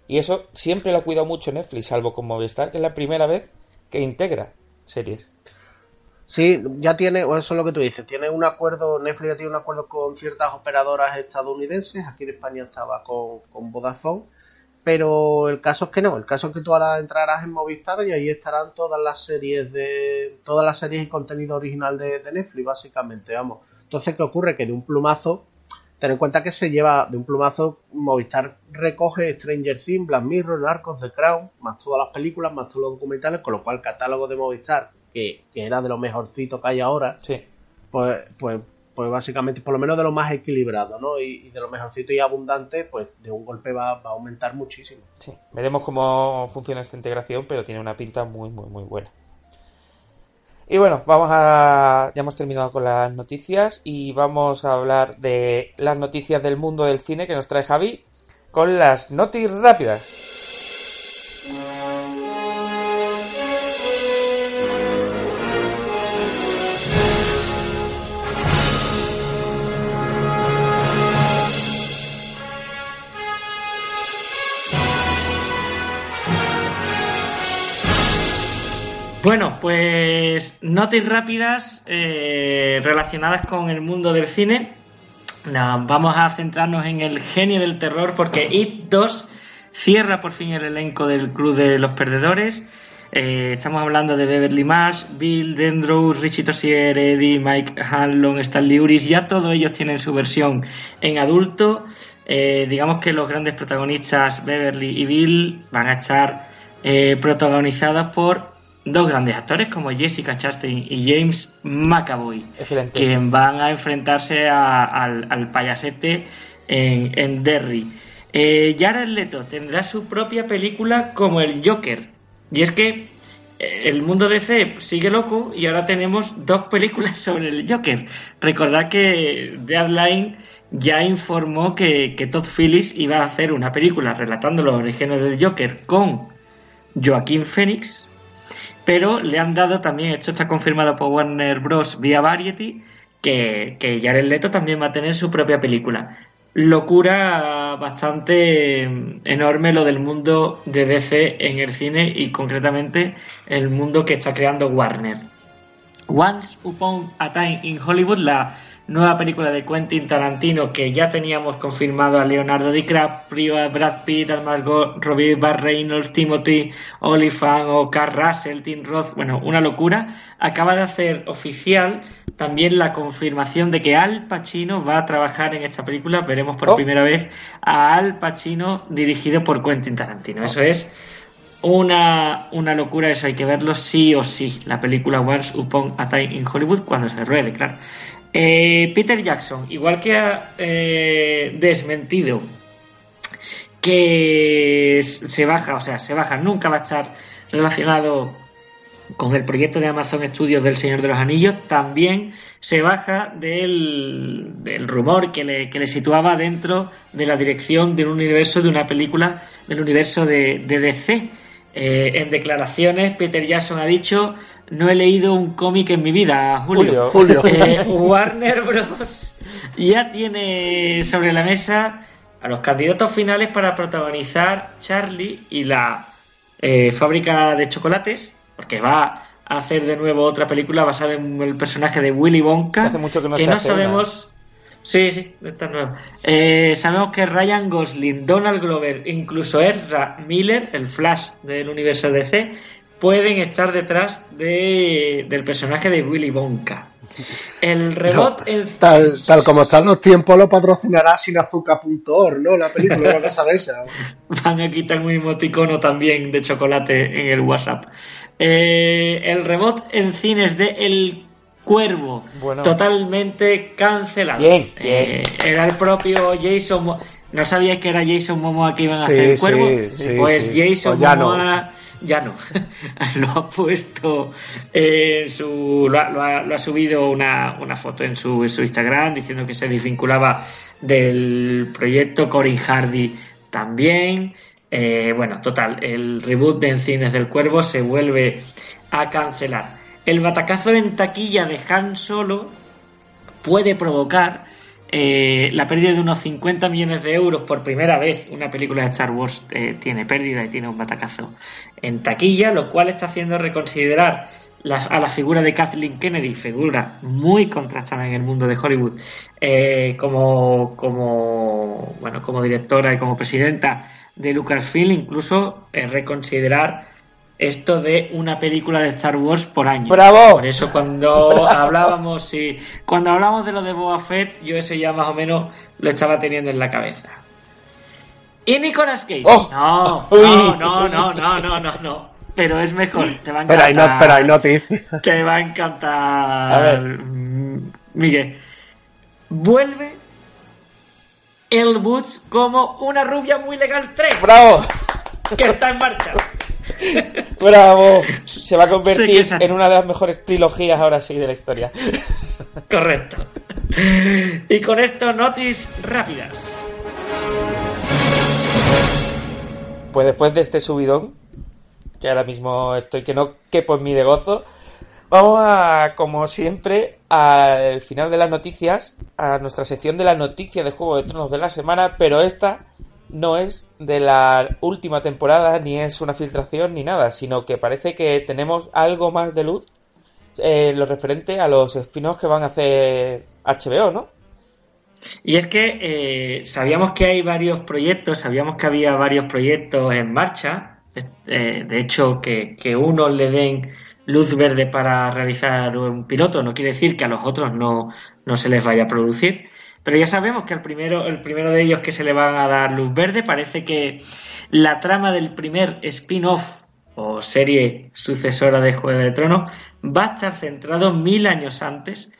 Y eso siempre lo ha cuidado mucho Netflix, salvo con Movistar, que es la primera vez que integra series. Sí, ya tiene, o eso es lo que tú dices, tiene un acuerdo, Netflix ya tiene un acuerdo con ciertas operadoras estadounidenses, aquí en España estaba con, con Vodafone, pero el caso es que no, el caso es que tú ahora entrarás en Movistar y ahí estarán todas las series de, todas las series y contenido original de Netflix, básicamente, vamos. Entonces, ¿qué ocurre? Que de un plumazo, ten en cuenta que se lleva de un plumazo, Movistar recoge Stranger Things, Black Mirror, Narcos, The Crown, más todas las películas, más todos los documentales, con lo cual el catálogo de Movistar, que, era de lo mejorcito que hay ahora, pues, pues, pues básicamente, por lo menos de lo más equilibrado, ¿no? Y, de lo mejorcito y abundante, pues de un golpe va, va a aumentar muchísimo. Sí, veremos cómo funciona esta integración, pero tiene una pinta muy, muy, muy buena. Y bueno, vamos a. Ya hemos terminado con las noticias y vamos a hablar de las noticias del mundo del cine que nos trae Javi con las noticias rápidas. Bueno, pues notas rápidas eh, relacionadas con el mundo del cine. vamos a centrarnos en el genio del terror porque It 2 cierra por fin el elenco del Club de los Perdedores. Eh, estamos hablando de Beverly Marsh, Bill Dendrow, Richie Tossier, Eddie, Mike Hanlon, Stanley Uris. Ya todos ellos tienen su versión en adulto. Eh, digamos que los grandes protagonistas, Beverly y Bill, van a estar protagonizadas por dos grandes actores como Jessica Chastain y James McAvoy, que van a enfrentarse al, payasete en, Derry. Eh, Jared Leto tendrá su propia película como el Joker. Y es que eh, el mundo de DC sigue loco y ahora tenemos dos películas sobre el Joker. Recordad que Deadline ya informó que, que Todd Phillips iba a hacer una película relatando los orígenes del Joker con Joaquín Phoenix, pero le han dado también, esto está confirmado por Warner Bros. vía Variety, que, que Jared Leto también va a tener su propia película. Locura bastante enorme lo del mundo de DC en el cine y concretamente el mundo que está creando Warner. Once Upon a Time in Hollywood, la nueva película de Quentin Tarantino que ya teníamos confirmado a Leonardo DiCaprio, a Brad Pitt, a Margot Robbie, Bar Reynolds, Timothy Olyphant o Carl Russell, Tim Roth, bueno, una locura, acaba de hacer oficial también la confirmación de que Al Pacino va a trabajar en esta película. Veremos por Oh. primera vez a Al Pacino dirigido por Quentin Tarantino. Eso es una, una locura, eso hay que verlo sí o sí. La película Once Upon a Time in Hollywood cuando se ruede, claro. Eh, Peter Jackson, igual que ha eh, desmentido que se baja, o sea, se baja, nunca va a estar relacionado con el proyecto de Amazon Studios del Señor de los Anillos, también se baja del, rumor que le, situaba dentro de la dirección de un universo de una película del universo de, de DC. Eh, en declaraciones, Peter Jackson ha dicho: No he leído un cómic en mi vida, Julio. Julio. Julio. Eh, Warner Bros. ya tiene sobre la mesa a los candidatos finales para protagonizar Charlie y la eh, fábrica de chocolates, porque va a hacer de nuevo otra película basada en el personaje de Willy Wonka. Hace mucho que no se hace sabemos. Sí, sí, está nueva. Eh, sabemos que Ryan Gosling, Donald Glover, incluso Ezra Miller, el Flash del universo DC, pueden estar detrás de, del personaje de Willy Wonka. El rebot No, en tal, tal como están los tiempos, lo patrocinará sinazuca.org, ¿no? La película, una cosa de esa. van a quitar un emoticono también de chocolate en el WhatsApp. Eh, el rebot en cines de El Cuervo, Bueno. totalmente cancelado. Bien, Eh, era el propio Jason. Mo- ¿No sabíais que era Jason Momoa que iban a Sí, hacer El Cuervo? sí, pues sí. Jason Pues. Momoa ya no. lo ha puesto en su. Lo ha, lo ha- subido una, una foto en su, en su Instagram diciendo que se desvinculaba del proyecto Corin Hardy también. Eh, bueno, total, el reboot de En Cines del Cuervo se vuelve a cancelar. El batacazo en taquilla de Han Solo puede provocar eh, la pérdida de unos 50 millones de euros por primera vez. Una película de Star Wars eh, tiene pérdida y tiene un batacazo en taquilla, lo cual está haciendo reconsiderar a la figura de Kathleen Kennedy, figura muy contrastada en el mundo de Hollywood, eh, como, como, bueno, como directora y como presidenta de Lucasfilm, incluso reconsiderar esto de una película de Star Wars por año. ¡Bravo! Por eso cuando hablábamos, sí, cuando hablamos de lo de Boba Fett, yo eso ya más o menos lo estaba teniendo en la cabeza. Y Nicolas Cage. ¡Oh! No, no, no, no, no, no, no, no. Pero es mejor, te va a Pero encantar. hay, no, pero hay noticias. Te va a encantar. A ver. Miguel. Vuelve el Boots como una rubia muy legal 3 ¡Bravo! que está en marcha. ¡Bravo! Se va a convertir en una de las mejores trilogías ahora sí de la historia. Correcto. Y con esto, notis rápidas. Pues después de este subidón, que ahora mismo estoy que no quepo en mi de gozo, vamos a, como siempre, al final de las noticias, a nuestra sección de las noticias de Juego de Tronos de la semana, pero esta no es de la última temporada, ni es una filtración, ni nada, sino que parece que tenemos algo más de luz en lo referente a los spin-offs que van a hacer HBO, ¿no? Y es que eh, sabíamos que hay varios proyectos, sabíamos que había varios proyectos en marcha. eh, de hecho, que, que unos le den luz verde para realizar un piloto no quiere decir que a los otros no, no se les vaya a producir. Pero ya sabemos que el primero, el primero de ellos que se le va a dar luz verde parece que la trama del primer spin-off o serie sucesora de Juego de Tronos va a estar centrado mil años antes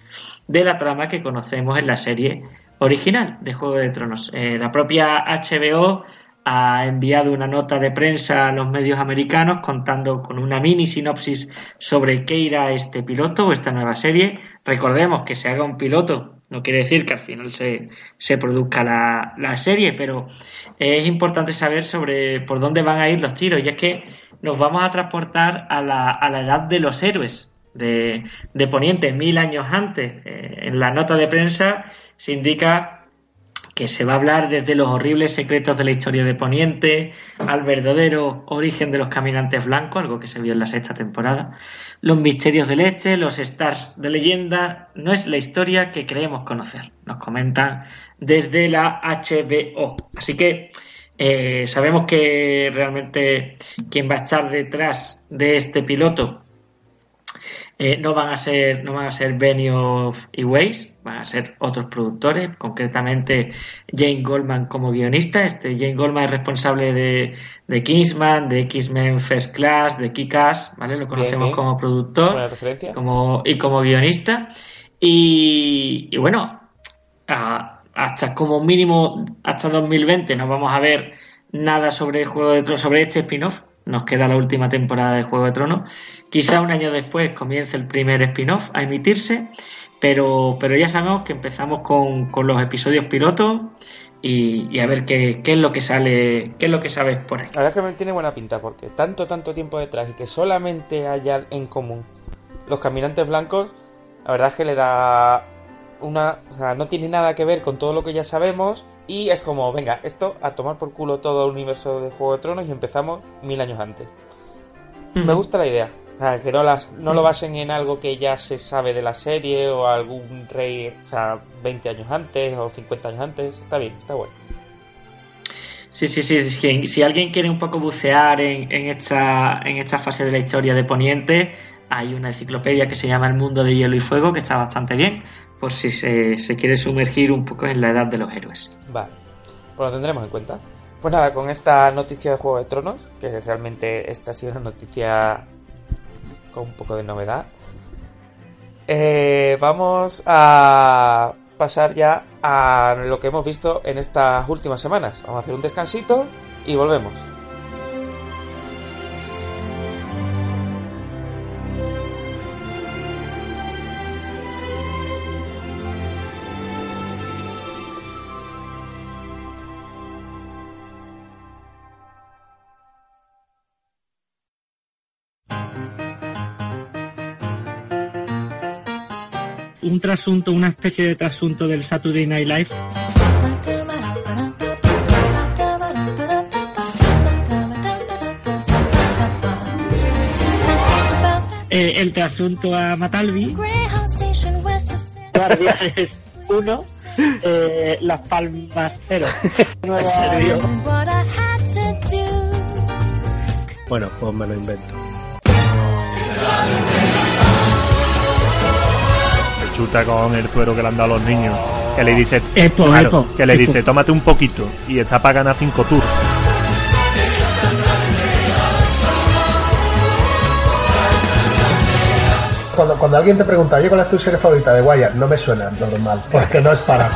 de la trama que conocemos en la serie original de Juego de Tronos. Eh, la propia HBO ha enviado una nota de prensa a los medios americanos contando con una mini sinopsis sobre qué irá este piloto o esta nueva serie. Recordemos que se haga un piloto no quiere decir que al final se, se produzca la, la serie, pero es importante saber sobre por dónde van a ir los tiros y es que nos vamos a transportar a la, a la edad de los héroes de, de Poniente, mil años antes. Eh, en la nota de prensa se indica que se va a hablar desde los horribles secretos de la historia de Poniente al verdadero origen de los caminantes blancos, algo que se vio en la sexta temporada, los misterios del este, los stars de leyenda, no es la historia que creemos conocer, nos comentan desde la HBO. Así que eh, sabemos que realmente quien va a estar detrás de este piloto eh, no van a ser no van a ser Benioff y Weiss, van a ser otros productores, concretamente Jane Goldman como guionista. Este Jane Goldman es responsable de, de Kingsman, de X-Men First Class, de Kick-Ass, ¿vale? Lo conocemos como productor como, y como guionista. Y, y bueno, hasta como mínimo hasta 2020 no vamos a ver nada sobre Juego de sobre este spin-off. Nos queda la última temporada de Juego de Tronos. Quizá un año después comience el primer spin-off a emitirse, pero, pero ya sabemos que empezamos con, los episodios pilotos y, a ver qué, qué, es lo que sale, qué es lo que sabes por ahí. La verdad es que tiene buena pinta porque tanto, tanto tiempo detrás y que solamente haya en común los caminantes blancos, la verdad es que le da una, o sea, no tiene nada que ver con todo lo que ya sabemos y es como, venga, esto a tomar por culo todo el universo de Juego de Tronos y empezamos mil años antes. Me gusta la idea, o sea, que no, las, no lo basen en algo que ya se sabe de la serie o algún rey, o sea, 20 años antes o 50 años antes, está bien, está bueno. Sí, sí, sí. Si, alguien quiere un poco bucear en, en, esta, en esta fase de la historia de Poniente, hay una enciclopedia que se llama El Mundo de Hielo y Fuego, que está bastante bien por si se, quiere sumergir un poco en la edad de los héroes. Vale, pues lo tendremos en cuenta. Pues nada, con esta noticia de Juego de Tronos, que realmente esta ha sido una noticia con un poco de novedad, eh, vamos a pasar ya a lo que hemos visto en estas últimas semanas. Vamos a hacer un descansito y volvemos. Un trasunto, una especie de trasunto del Saturday Night Live. Eh, el trasunto a Matalvi. Guardianes 1. Eh, Las Palmas 0. Bueno, pues me lo invento. Con el suero que le han dado a los niños. Que le dice, epo, que le dice, tómate un poquito y está para ganar 5 tours. Cuando, cuando alguien te pregunta, oye, ¿cuál es tu serie favorita de Guaya? No me suena normal, porque no es para mí.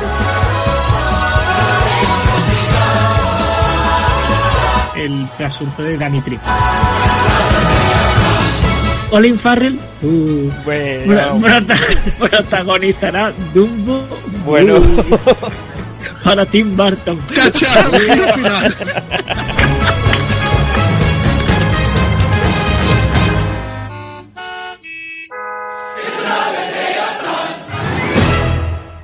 El asunto de Danny Tripp. Colin Farrell uh, bueno. protagonizará Dumbo bueno uh, para Tim Burton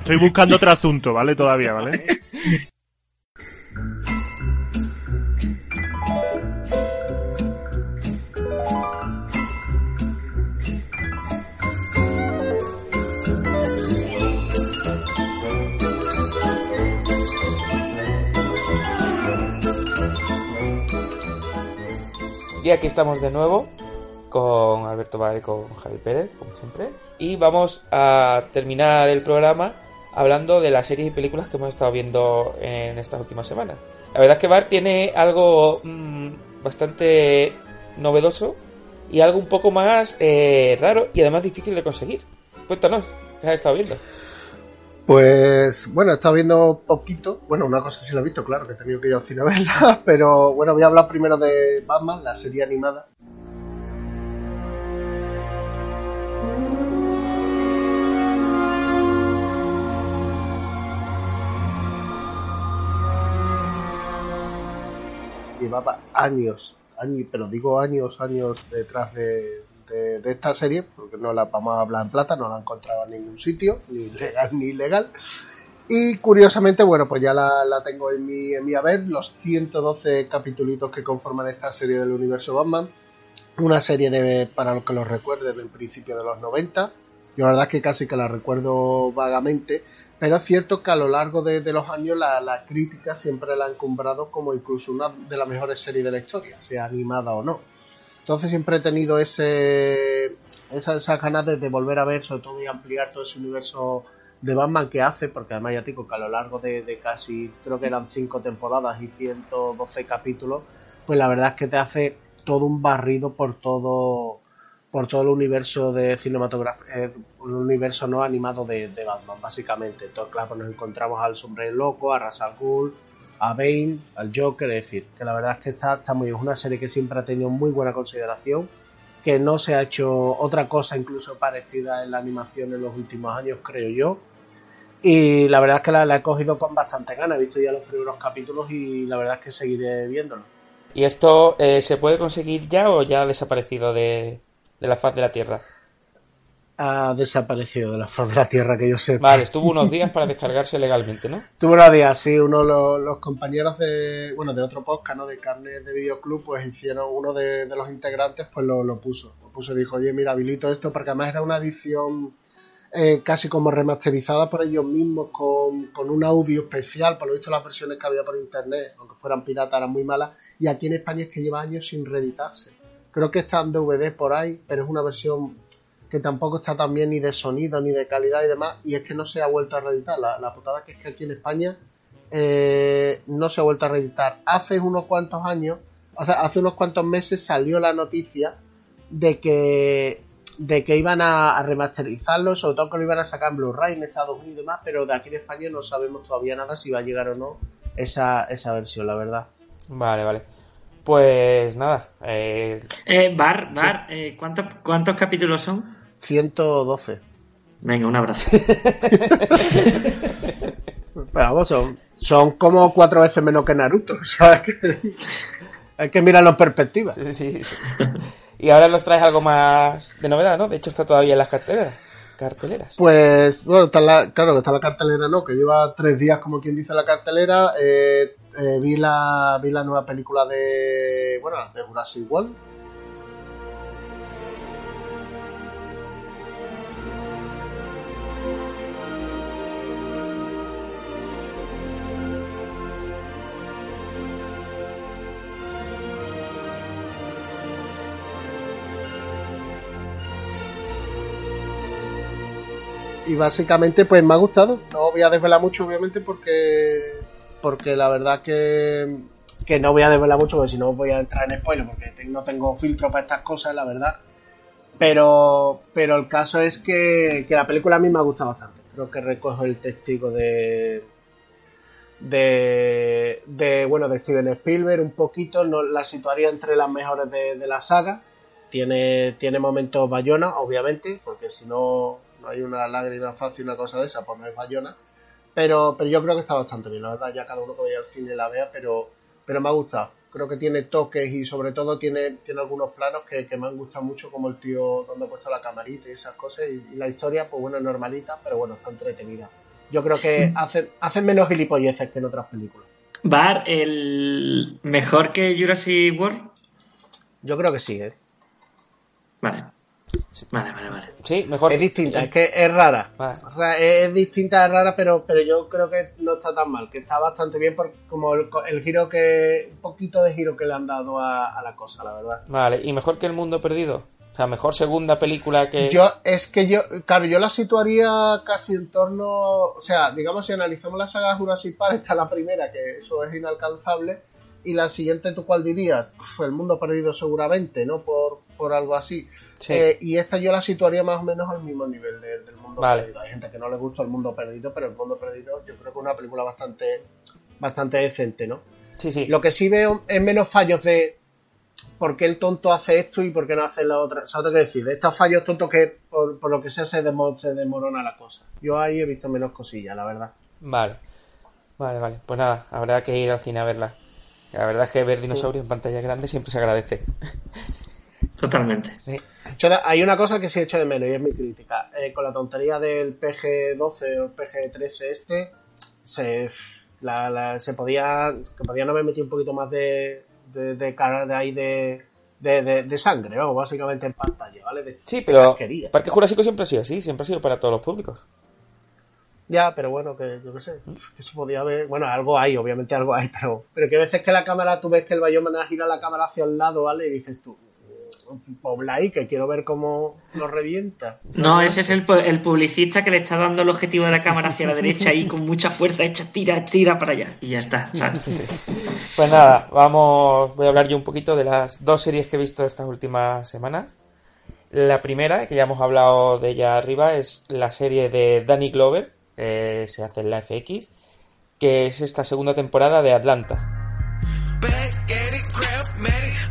Estoy buscando otro asunto, ¿vale? Todavía, ¿vale? Y aquí estamos de nuevo con Alberto Bar y con Javi Pérez, como siempre. Y vamos a terminar el programa hablando de las series y películas que hemos estado viendo en estas últimas semanas. La verdad es que Bar tiene algo mm, bastante novedoso y algo un poco más eh, raro y además difícil de conseguir. Cuéntanos, ¿qué has estado viendo? Pues bueno, he estado viendo poquito. Bueno, una cosa sí la he visto, claro, que he tenido que ir al cine a verla. Pero bueno, voy a hablar primero de Batman, la serie animada. Llevaba años, años, pero digo años, años detrás de, de, esta serie, porque no la vamos a hablar en plata, no la he encontrado en ningún sitio, ni legal ni ilegal. Y curiosamente, bueno, pues ya la, la tengo en mi, en mi haber, los 112 capítulos que conforman esta serie del universo Batman. Una serie de, para los que los recuerden, del principio de los 90. Yo la verdad es que casi que la recuerdo vagamente, pero es cierto que a lo largo de, los años la, la, crítica siempre la ha encumbrado como incluso una de las mejores series de la historia, sea animada o no. Entonces siempre he tenido ese, esa, esas ganas de, volver a ver, sobre todo y ampliar todo ese universo de Batman que hace, porque además ya digo que a lo largo de, de, casi, creo que eran 5 temporadas y 112 capítulos, pues la verdad es que te hace todo un barrido por todo por todo el universo de cinematografía, eh, el universo no animado de, Batman, básicamente. Entonces, claro, nos encontramos al Sombrero Loco, a Ra's al a Bane, al Joker, es decir, que la verdad es que está, muy, es una serie que siempre ha tenido muy buena consideración, que no se ha hecho otra cosa incluso parecida en la animación en los últimos años, creo yo. Y la verdad es que la, la he cogido con bastante ganas, he visto ya los primeros capítulos y la verdad es que seguiré viéndolo. ¿Y esto eh, se puede conseguir ya o ya ha desaparecido de, de la faz de la Tierra? Ha desaparecido de la faz de la Tierra, que yo sé. Vale, estuvo unos días para descargarse legalmente, ¿no? Tuvo unos días, sí. Uno de los, los, compañeros de, bueno, de otro podcast, ¿no? De Carne de Videoclub, pues hicieron, uno de, de los integrantes, pues lo, lo, puso. Lo puso y dijo, oye, mira, habilito esto, porque además era una edición eh, casi como remasterizada por ellos mismos, con, con, un audio especial. Por lo visto, las versiones que había por internet, aunque fueran piratas, eran muy malas. Y aquí en España es que lleva años sin reeditarse. Creo que está en DVD por ahí, pero es una versión que tampoco está tan bien ni de sonido, ni de calidad y demás, y es que no se ha vuelto a reeditar. La, la putada que es que aquí en España eh, no se ha vuelto a reeditar. Hace unos cuantos años, hace, hace unos cuantos meses salió la noticia de que de que iban a, a, remasterizarlo, sobre todo que lo iban a sacar en Blu-ray en Estados Unidos y demás, pero de aquí en España no sabemos todavía nada si va a llegar o no esa, esa versión, la verdad. Vale, vale. Pues nada. Eh... Eh, Bar, Bar, sí. eh, ¿cuántos, ¿cuántos capítulos son? 112. Venga, un abrazo. Pero vamos, son, son como cuatro veces menos que Naruto. ¿sabes? Hay que mirarlo en perspectiva. Sí, sí, sí. Y ahora nos traes algo más de novedad, ¿no? De hecho, está todavía en las carteleras. Carteleras. Pues, bueno, está la, claro que está la cartelera, ¿no? Que lleva tres días, como quien dice, la cartelera. Eh, eh, vi, la, vi la nueva película de. Bueno, de Jurassic World. Y básicamente pues me ha gustado. No voy a desvelar mucho obviamente porque porque la verdad que que no voy a desvelar mucho porque si no voy a entrar en spoiler porque no tengo filtro para estas cosas, la verdad. Pero pero el caso es que, que la película a mí me ha gustado bastante. Creo que recojo el testigo de de, de bueno de Steven Spielberg un poquito, no la situaría entre las mejores de, la saga. Tiene, tiene momentos Bayona, obviamente, porque si no no hay una lágrima fácil, una cosa de esa, pues no es Bayona. Pero, pero yo creo que está bastante bien, la verdad, ya cada uno que vaya al cine la vea, pero, pero me ha gustado. Creo que tiene toques y sobre todo tiene, tiene algunos planos que, que me han gustado mucho, como el tío donde ha puesto la camarita y esas cosas. Y, y la historia, pues bueno, es normalita, pero bueno, está entretenida. Yo creo que hacen hace menos gilipolleces que en otras películas. ¿Bar el mejor que Jurassic World? Yo creo que sí, ¿eh? Vale. Vale, vale, vale. Sí, mejor. Es distinta, es que es rara. Vale. Es distinta, es rara, pero, pero yo creo que no está tan mal, que está bastante bien por como el, el giro que. un poquito de giro que le han dado a, a, la cosa, la verdad. Vale, ¿y mejor que El Mundo Perdido? O sea, mejor segunda película que. Yo, es que yo, claro, yo la situaría casi en torno. O sea, digamos, si analizamos la saga Jurassic Park, está la primera, que eso es inalcanzable. Y la siguiente, ¿tú cuál dirías? Pues el mundo perdido seguramente, ¿no? Por, por algo así. Sí. Eh, y esta yo la situaría más o menos al mismo nivel de, del mundo vale. perdido. Hay gente que no le gusta el mundo perdido, pero el mundo perdido yo creo que es una película bastante, bastante decente, ¿no? Sí, sí. Lo que sí veo es menos fallos de por qué el tonto hace esto y por qué no hace la otra. ¿Sabes qué decir? De estos fallos tontos que por, por lo que sea se, demo, se demorona la cosa. Yo ahí he visto menos cosillas, la verdad. Vale. Vale, vale. Pues nada, habrá que ir al cine a verla. La verdad es que ver dinosaurios en pantalla grande siempre se agradece. Totalmente. Sí. Hay una cosa que sí he hecho de menos y es mi crítica. Eh, con la tontería del PG-12 o el PG-13 este, se, la, la- se podía que podían haber metido un poquito más de de, de cara de ahí de, de, de- de sangre, ¿no? básicamente en pantalla, ¿vale? De- Sí, pero. Parque Jurásico siempre ha sido así, siempre ha sido para todos los públicos. Ya, pero bueno, que yo qué sé, que se podía ver. Bueno, algo hay, obviamente algo hay, pero, pero que a veces que la cámara, tú ves que el Bayomana gira la cámara hacia el lado, ¿vale? Y dices tú, pobla ahí, que quiero ver cómo lo revienta. No, ese es el, pu- el publicista que le está dando el objetivo de la cámara hacia la derecha y con mucha fuerza echa, tira, tira para allá. Y ya está, ¿sabes? Pues nada, vamos, voy a hablar yo un poquito de las dos series que he visto estas últimas semanas. La primera, que ya hemos hablado de ella arriba, es la serie de Danny Glover, que se hace en la FX, que es esta segunda temporada de Atlanta.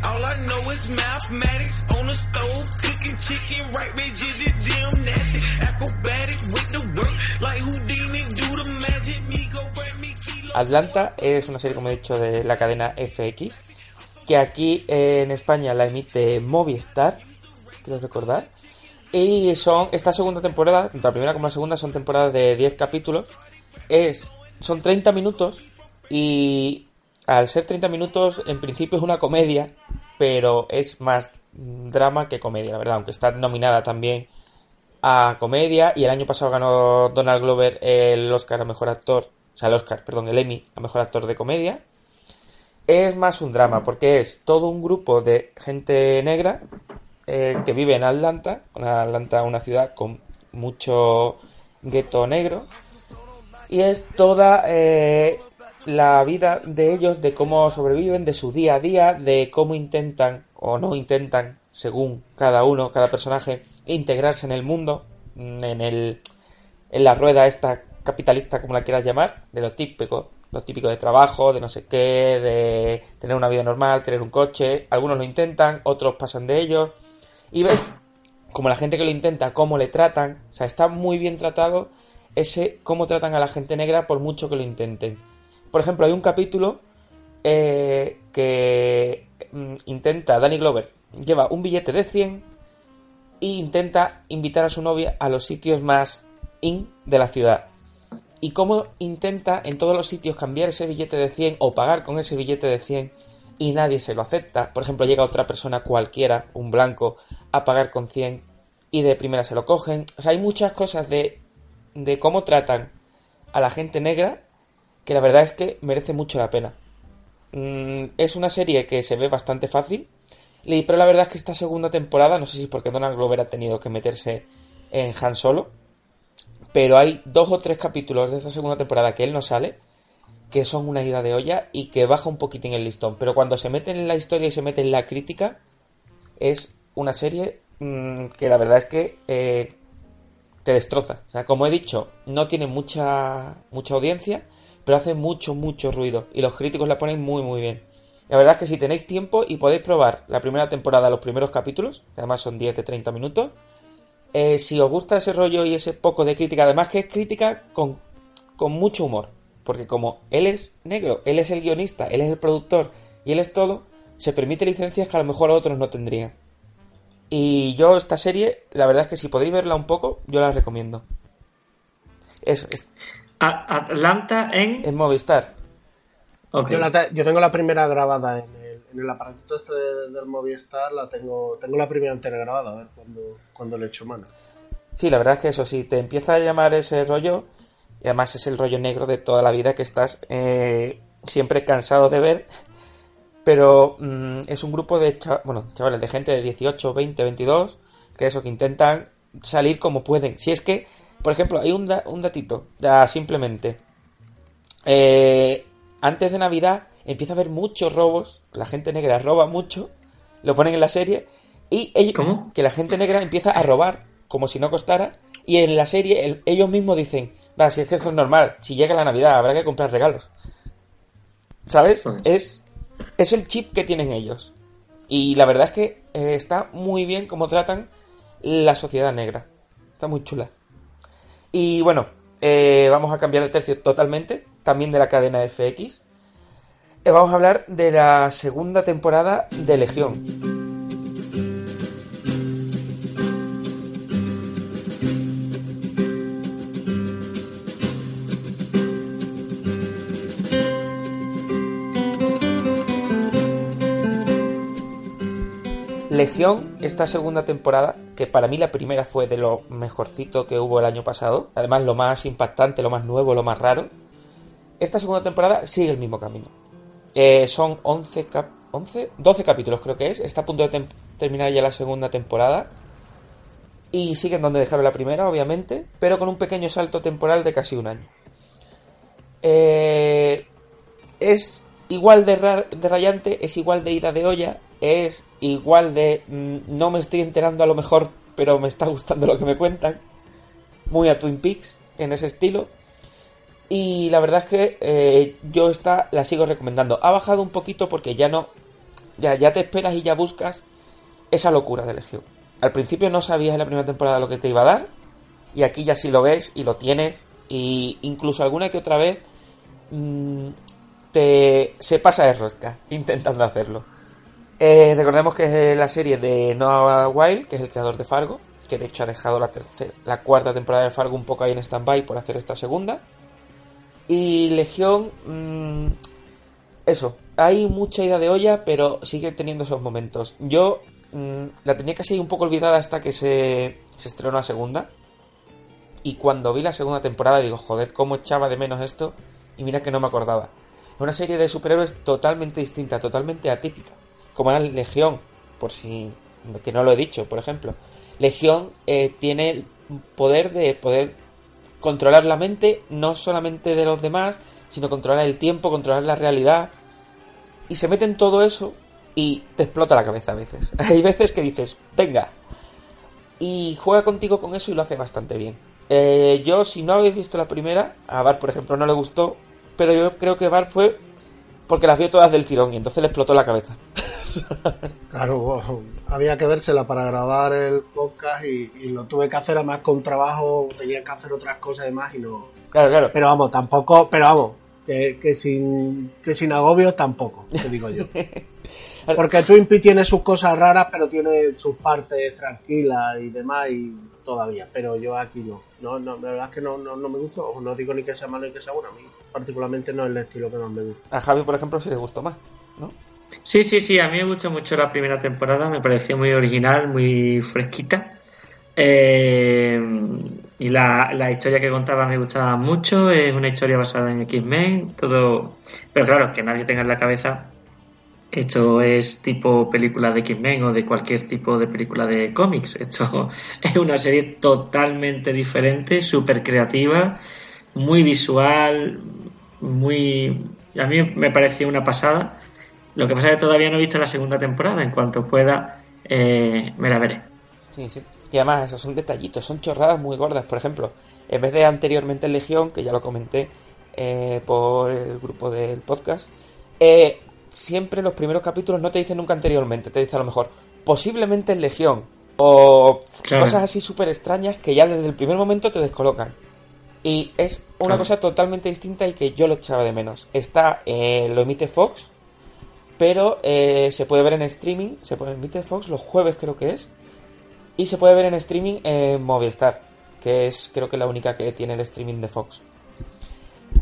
All I know is mathematics. On the stove, cooking chicken, right. Acrobatic with the work, like Houdini, do the magic. Me go break me. Atlanta es una serie, como he dicho, de la cadena FX, que aquí eh, en España la emite Movistar, quiero recordar. Y son, esta segunda temporada, tanto la primera como la segunda, son temporadas de 10 capítulos. Es, son 30 minutos y al ser 30 minutos, en principio es una comedia, pero es más drama que comedia, la verdad, aunque está nominada también a comedia y el año pasado ganó Donald Glover el Oscar a mejor actor, o sea, el Oscar, perdón, el Emmy a mejor actor de comedia. Es más un drama porque es todo un grupo de gente negra eh, que vive en Atlanta, una Atlanta una ciudad con mucho gueto negro y es toda eh, la vida de ellos, de cómo sobreviven, de su día a día, de cómo intentan o no intentan, según cada uno, cada personaje, integrarse en el mundo, mm, en el en la rueda esta capitalista, como la quieras llamar, de lo típico, lo típico de trabajo, de no sé qué, de tener una vida normal, tener un coche. Algunos lo intentan, otros pasan de ellos. Y ves como la gente que lo intenta, cómo le tratan. O sea, está muy bien tratado ese cómo tratan a la gente negra por mucho que lo intenten. Por ejemplo, hay un capítulo eh, que mm, intenta, Danny Glover, lleva un billete de 100 e intenta invitar a su novia a los sitios más in de la ciudad. Y cómo intenta en todos los sitios cambiar ese billete de 100 o pagar con ese billete de 100 y nadie se lo acepta. Por ejemplo, llega otra persona cualquiera, un blanco, a pagar con 100 y de primera se lo cogen. O sea, hay muchas cosas de, de cómo tratan a la gente negra que la verdad es que merece mucho la pena. Mm, es una serie que se ve bastante fácil, pero la verdad es que esta segunda temporada, no sé si es porque Donald Glover ha tenido que meterse en Han Solo, pero hay dos o tres capítulos de esta segunda temporada que él no sale, que son una ida de olla y que baja un poquitín el listón. Pero cuando se mete en la historia y se mete en la crítica, es una serie mm, que la verdad es que eh, te destroza. O sea, como he dicho, no tiene mucha, mucha audiencia, pero hace mucho, mucho ruido. Y los críticos la ponen muy, muy bien. La verdad es que si tenéis tiempo y podéis probar la primera temporada, los primeros capítulos, que además son 10 de 30 minutos, eh, si os gusta ese rollo y ese poco de crítica, además que es crítica con, con mucho humor, porque como él es negro, él es el guionista, él es el productor y él es todo, se permite licencias que a lo mejor otros no tendrían. Y yo esta serie, la verdad es que si podéis verla un poco, yo la recomiendo. Eso, es, Atlanta en. en Movistar. Yo, la te- yo tengo la primera grabada en el, en el aparatito este de- del Movistar, la tengo, tengo la primera entera grabada, a ver cuando, cuando le echo mano. Sí, la verdad es que eso sí, te empieza a llamar ese rollo, y además es el rollo negro de toda la vida que estás eh, siempre cansado de ver, pero mm, es un grupo de cha- bueno, chavales, de gente de 18, 20, 22, que eso, que intentan salir como pueden. Si es que, por ejemplo, hay un, da- un datito, simplemente, eh, antes de Navidad empieza a haber muchos robos, la gente negra roba mucho, lo ponen en la serie, y ellos, ¿Cómo? que la gente negra empieza a robar como si no costara, y en la serie el- ellos mismos dicen, va, si es que esto es normal, si llega la Navidad habrá que comprar regalos. ¿Sabes? Es, es el chip que tienen ellos. Y la verdad es que eh, está muy bien cómo tratan la sociedad negra. Está muy chula. Y bueno, eh, vamos a cambiar de tercio totalmente, también de la cadena FX. Eh, vamos a hablar de la segunda temporada de Legión. Esta segunda temporada, que para mí la primera fue de lo mejorcito que hubo el año pasado, además lo más impactante, lo más nuevo, lo más raro, esta segunda temporada sigue el mismo camino. Eh, son 11, cap 11, 12 capítulos creo que es, está a punto de terminar ya la segunda temporada y siguen donde dejaron la primera, obviamente, pero con un pequeño salto temporal de casi un año. Eh, es igual de, ra- de rayante, es igual de ida de olla, es igual de mm, no me estoy enterando a lo mejor, pero me está gustando lo que me cuentan. Muy a Twin Peaks, en ese estilo. Y la verdad es que eh, yo esta la sigo recomendando. Ha bajado un poquito porque ya no. Ya, ya te esperas y ya buscas esa locura de Legión. Al principio no sabías en la primera temporada lo que te iba a dar. Y aquí ya sí lo ves y lo tienes. Y incluso alguna que otra vez mm, te se pasa de rosca intentando hacerlo. Eh, recordemos que es la serie de Noah Wild, que es el creador de Fargo, que de hecho ha dejado la, cuarta temporada de Fargo un poco ahí en stand-by por hacer esta segunda. Y Legión, mmm, eso, hay mucha ida de olla, pero sigue teniendo esos momentos. Yo mmm, la tenía casi un poco olvidada hasta que se, se estrenó la segunda. Y cuando vi la segunda temporada digo, joder, cómo echaba de menos esto. Y mira que no me acordaba. Una serie de superhéroes totalmente distinta, totalmente atípica. Como era Legión, por si... que no lo he dicho, por ejemplo. Legión eh, tiene el poder de poder controlar la mente, no solamente de los demás, sino controlar el tiempo, controlar la realidad. Y se mete en todo eso y te explota la cabeza a veces. Hay veces que dices, venga. Y juega contigo con eso y lo hace bastante bien. Eh, yo, si no habéis visto la primera, a Bar, por ejemplo, no le gustó, pero yo creo que Bar fue porque las vio todas del tirón y entonces le explotó la cabeza. Claro, había que vérsela para grabar el podcast y, y lo tuve que hacer además con trabajo, tenía que hacer otras cosas además y no... Claro, claro. Pero vamos, tampoco, pero vamos, que, que sin, que sin agobios tampoco, te digo yo. Porque Twin Peaks tiene sus cosas raras, pero tiene sus partes tranquilas y demás y todavía, pero yo aquí no. No, no, la verdad es que no, no, no me gustó, no digo ni que sea malo ni que sea bueno, a mí particularmente no es el estilo que más me gusta. A Javi, por ejemplo, sí le gustó más, ¿no? Sí, sí, sí, a mí me gustó mucho la primera temporada, me pareció muy original, muy fresquita. Eh, y la, la historia que contaba me gustaba mucho, es una historia basada en X-Men, todo... Pero claro, que nadie tenga en la cabeza esto es tipo película de X-Men o de cualquier tipo de película de cómics. Esto es una serie totalmente diferente, súper creativa, muy visual, muy... A mí me pareció una pasada. Lo que pasa es que todavía no he visto la segunda temporada. En cuanto pueda, eh, me la veré. Sí, sí. Y además, esos son detallitos, son chorradas muy gordas. Por ejemplo, en vez de anteriormente en Legión, que ya lo comenté eh, por el grupo del podcast, eh, siempre los primeros capítulos no te dicen nunca anteriormente, te dice a lo mejor posiblemente en Legión o Claro. cosas así súper extrañas que ya desde el primer momento te descolocan. Y es una Claro. cosa totalmente distinta y que yo lo echaba de menos. Está, eh, lo emite Fox, pero eh, se puede ver en streaming, se puede emite Fox los jueves creo que es, y se puede ver en streaming en Movistar, que es creo que la única que tiene el streaming de Fox.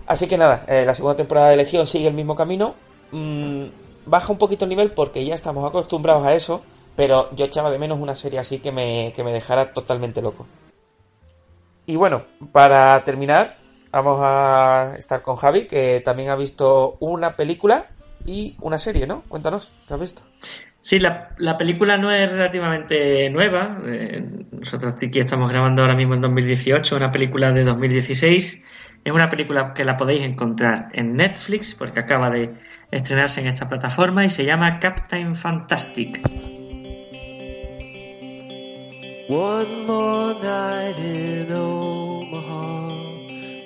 Así que nada, eh, la segunda temporada de Legión sigue el mismo camino. Mm, baja un poquito el nivel porque ya estamos acostumbrados a eso, pero yo echaba de menos una serie así que me, que me dejara totalmente loco. Y bueno, para terminar, vamos a estar con Javi, que también ha visto una película y una serie, ¿no? Cuéntanos, ¿qué has visto? Sí, la, la película no es relativamente nueva. Eh, nosotros aquí estamos grabando ahora mismo en 2018, una película de 2016. Es una película que la podéis encontrar en Netflix porque acaba de estrenarse en esta plataforma y se llama Captain Fantastic. One more night in Omaha,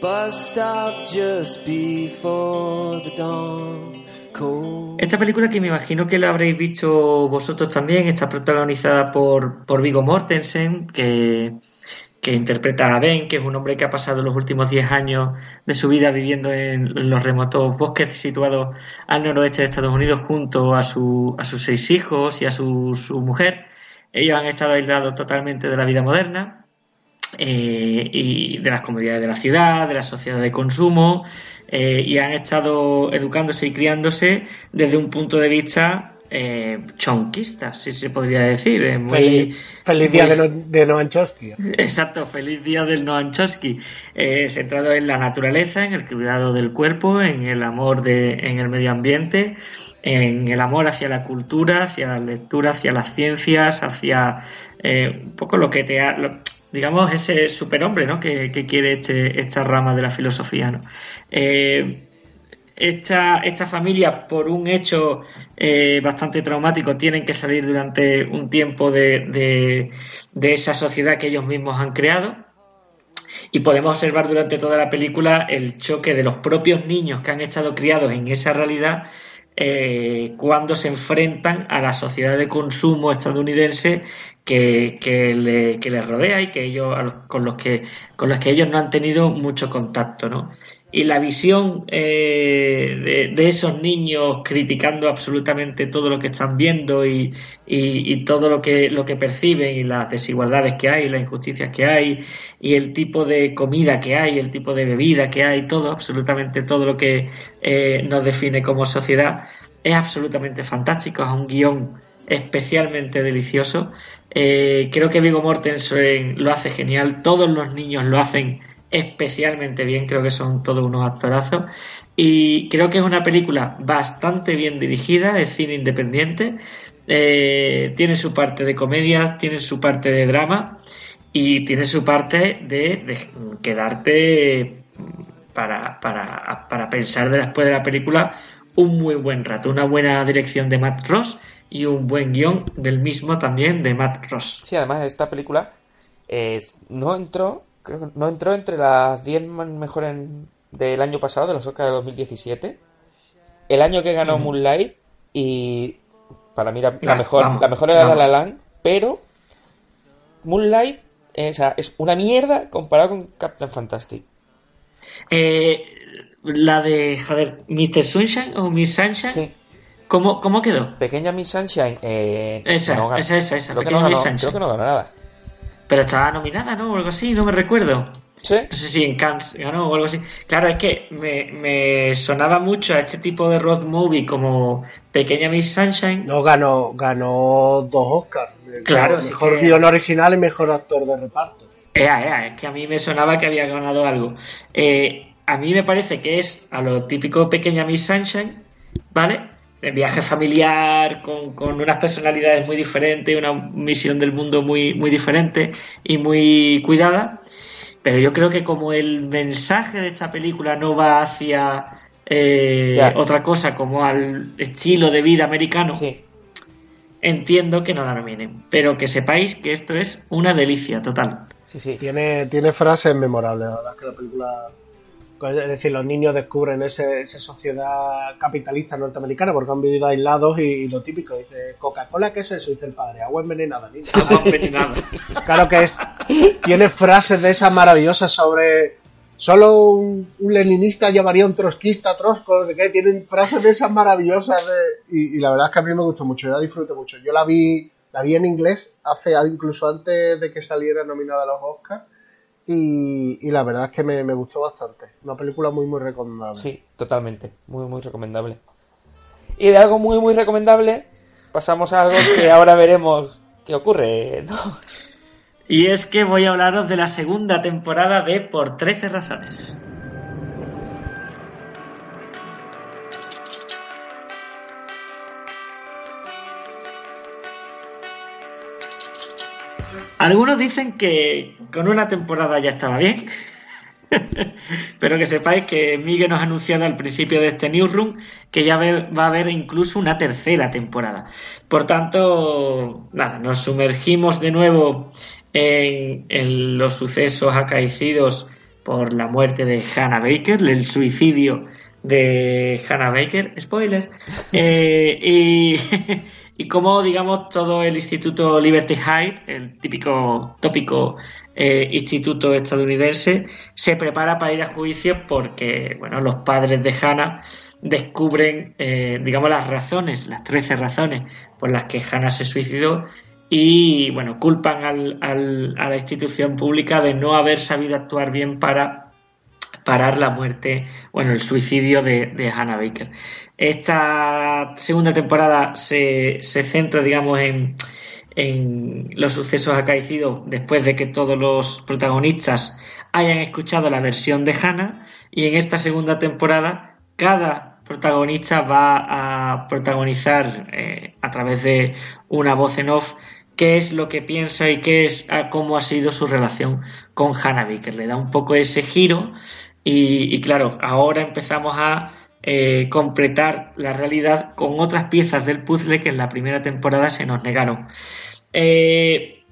bus stop just before the dawn. Cold. Esta película que me imagino que la habréis visto vosotros también está protagonizada por, por Viggo Mortensen, que, que interpreta a Ben, que es un hombre que ha pasado los últimos 10 años de su vida viviendo en los remotos bosques situados al noroeste de Estados Unidos junto a, su, a sus seis hijos y a su, su mujer. Ellos han estado aislados totalmente de la vida moderna eh, y de las comodidades de la ciudad, de la sociedad de consumo, eh, y han estado educándose y criándose desde un punto de vista eh, chonquista, si se podría decir. eh, muy- Feliz, feliz día muy- de, no, de Noam Chomsky. Exacto, feliz día del Noam Chomsky, eh, centrado en la naturaleza, en el cuidado del cuerpo, en el amor de, en el medio ambiente, en el amor hacia la cultura, hacia la lectura, hacia las ciencias, hacia eh, un poco lo que te ha, lo- digamos, ese superhombre, ¿no? Que, que quiere este- esta rama de la filosofía, ¿no? Eh, esta, esta familia, por un hecho eh, bastante traumático, tienen que salir durante un tiempo de, de- esa sociedad que ellos mismos han creado. Y podemos observar durante toda la película el choque de los propios niños que han estado criados en esa realidad eh, cuando se enfrentan a la sociedad de consumo estadounidense que, que, le- que les rodea y que ellos con los que con los que ellos no han tenido mucho contacto, ¿no? Y la visión eh, de, esos niños criticando absolutamente todo lo que están viendo y todo lo que, lo que perciben y las desigualdades que hay, las injusticias que hay y el tipo de comida que hay, el tipo de bebida que hay, todo, absolutamente todo lo que eh, nos define como sociedad es absolutamente fantástico, es un guion especialmente delicioso. Eh, creo que Vigo Mortensen lo hace genial, todos los niños lo hacen especialmente bien, creo que son todos unos actorazos y creo que es una película bastante bien dirigida, es cine independiente, eh, tiene su parte de comedia, tiene su parte de drama y tiene su parte de, quedarte para, para, para pensar de después de la película un muy buen rato, una buena dirección de Matt Ross y un buen guion del mismo también de Matt Ross. Sí, además esta película eh, no entró, creo que no entró entre las 10 más mejores del año pasado, de los Oscars de 2017. El año que ganó. Moonlight y para mí la, mejor, vamos, la mejor era La La. Land, pero Moonlight eh, o sea, es una mierda comparado con Captain Fantastic. Eh, la de, joder, Mr. Sunshine o Miss Sunshine, Sí. ¿cómo, ¿cómo quedó? Pequeña Miss Sunshine. Eh, Esa, no ganó. esa, esa, esa, Creo que, Pequeña no Miss Sunshine. creo que no ganó nada. Pero estaba nominada, ¿no? O algo así, no me recuerdo. Sí. No sé si en Cannes ganó o algo así. Claro, es que me, me sonaba mucho a este tipo de road movie como Pequeña Miss Sunshine. No, ganó, ganó dos Oscars. Claro, sí Mejor que- guion original y mejor actor de reparto. Ea, ea, es que a mí me sonaba que había ganado algo. Eh, a mí me parece que es a lo típico Pequeña Miss Sunshine, ¿vale? De viaje familiar, con, con unas personalidades muy diferentes, una misión del mundo muy, muy diferente y muy cuidada. Pero yo creo que como el mensaje de esta película no va hacia eh, otra cosa como al estilo de vida americano, Sí. entiendo que no la nominen. Pero que sepáis que esto es una delicia total. Sí, sí. Tiene, tiene frases memorables, la verdad es que la película... Es decir, los niños descubren ese- esa sociedad capitalista norteamericana porque han vivido aislados y, y lo típico, dice, Coca-Cola, ¿qué es eso? Dice el padre, agua envenenada, niño. Agua envenenada. Claro que es. Tiene frases de esas maravillosas sobre. Solo un, un leninista llamaría un trotskista a Trotsko, no sé qué. Tienen frases de esas maravillosas. de- y, y la verdad es que a mí me gustó mucho, yo la disfruté mucho. Yo la vi, la vi en inglés, hace incluso antes de que saliera nominada a los Oscars. Y, y la verdad es que me, me gustó bastante. Una película muy, muy recomendable. Sí, totalmente. Muy, muy recomendable. Y de algo muy, muy recomendable, pasamos a algo que ahora veremos qué ocurre, ¿no? Y es que voy a hablaros de la segunda temporada de Por 13 razones. Algunos dicen que con una temporada ya estaba bien, pero que sepáis que Miguel nos ha anunciado al principio de este newsroom que ya va a haber incluso una tercera temporada. Por tanto, nada, nos sumergimos de nuevo en, en los sucesos acaecidos por la muerte de Hannah Baker, el suicidio de Hannah Baker, spoiler, eh, y, y cómo, digamos, todo el Instituto Liberty Hyde, el típico tópico eh, instituto estadounidense, se prepara para ir a juicio porque, bueno, los padres de Hannah descubren, eh, digamos, las razones, las 13 razones por las que Hannah se suicidó y, bueno, culpan al- al- a la institución pública de no haber sabido actuar bien para parar la muerte, bueno, el suicidio de, Hannah Baker. Esta segunda temporada se, centra, digamos, en, en los sucesos acaecidos después de que todos los protagonistas hayan escuchado la versión de Hannah y en esta segunda temporada cada protagonista va a protagonizar eh, a través de una voz en off qué es lo que piensa y qué es cómo ha sido su relación con Hannah Baker. Le da un poco ese giro y, claro, ahora empezamos a eh, completar la realidad con otras piezas del puzzle que en la primera temporada se nos negaron. Eh,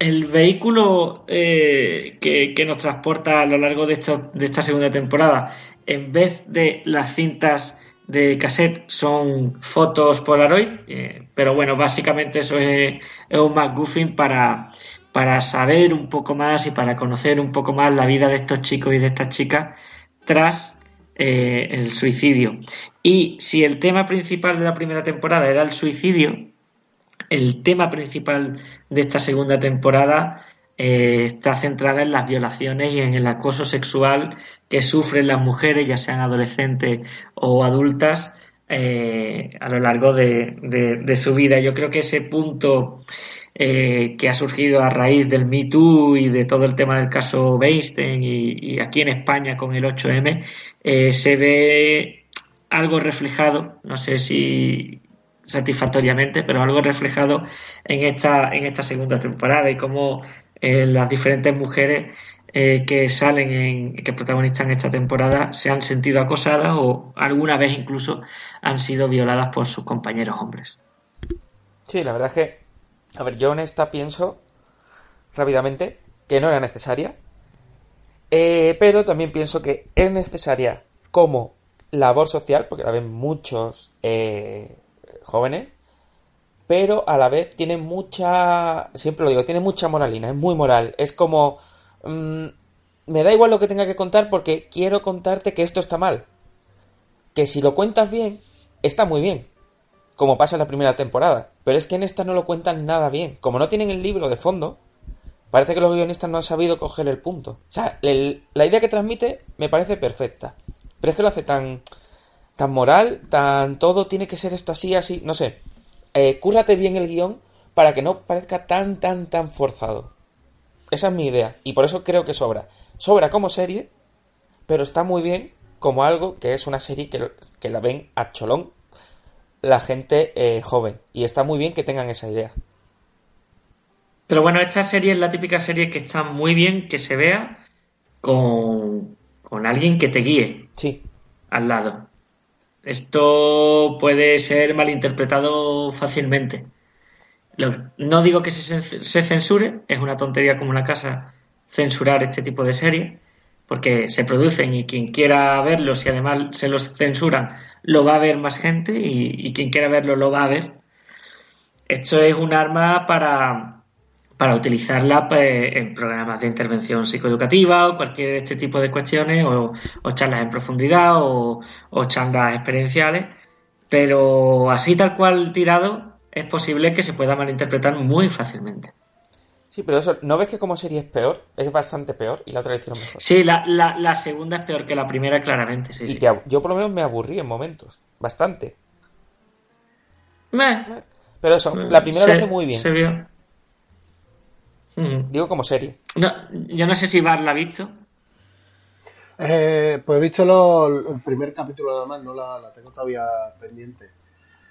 el vehículo eh, que, que nos transporta a lo largo de, esto- de esta segunda temporada, en vez de las cintas de cassette, son fotos Polaroid, pero bueno, básicamente eso es, es un McGuffin para, para saber un poco más y para conocer un poco más la vida de estos chicos y de estas chicas tras eh, el suicidio. Y si el tema principal de la primera temporada era el suicidio, el tema principal de esta segunda temporada eh, está centrada en las violaciones y en el acoso sexual que sufren las mujeres, ya sean adolescentes o adultas, eh, a lo largo de, su vida. Yo creo que ese punto eh, que ha surgido a raíz del Me Too y de todo el tema del caso Weinstein y, aquí en España con el 8M, eh, se ve algo reflejado, no sé si satisfactoriamente, pero algo reflejado en esta, en esta segunda temporada y cómo eh, las diferentes mujeres eh, que salen en, que protagonizan esta temporada se han sentido acosadas o alguna vez incluso han sido violadas por sus compañeros hombres. Sí, la verdad es que, a ver, yo en esta pienso rápidamente que no era necesaria, eh, pero también pienso que es necesaria como labor social, porque la ven muchos eh, jóvenes, pero a la vez tiene mucha, siempre lo digo, tiene mucha moralina, es muy moral, es como, mm, me da igual lo que tenga que contar porque quiero contarte que esto está mal, que si lo cuentas bien, está muy bien, como pasa en la primera temporada. Pero es que en esta no lo cuentan nada bien. Como no tienen el libro de fondo, parece que los guionistas no han sabido coger el punto. O sea, la idea que transmite me parece perfecta. Pero es que lo hace tan, tan moral, tan todo tiene que ser esto así, así, no sé. Eh, cúrrate bien el guion para que no parezca tan, tan, tan forzado. Esa es mi idea. Y por eso creo que sobra. Sobra como serie, pero está muy bien como algo que es una serie que, que la ven a cholón la gente eh, joven. Y está muy bien que tengan esa idea. Pero bueno, esta serie es la típica serie que está muy bien que se vea con, con alguien que te guíe Sí, al lado. Esto puede ser malinterpretado fácilmente. No digo que se, se censure, es una tontería como una casa censurar este tipo de series, porque se producen y quien quiera verlos y además se los censuran, lo va a ver más gente y, y quien quiera verlo lo va a ver. Esto es un arma para, para utilizarla pues, en programas de intervención psicoeducativa o cualquier de este tipo de cuestiones, o, o charlas en profundidad o, o experienciales, pero así tal cual tirado es posible que se pueda malinterpretar muy fácilmente. Sí, pero eso, ¿no ves que como serie es peor? Es bastante peor y la otra la hicieron mejor. Sí, la, la, la segunda es peor que la primera, claramente, sí, y sí. te yo por lo menos me aburrí en momentos. Bastante. Meh. Pero eso, la primera Se- lo hace muy bien. Se vio. Mm. Digo como serie. No, yo no sé si Bar la ha visto. Eh, pues he visto lo- el primer capítulo nada más, no la, la tengo todavía pendiente.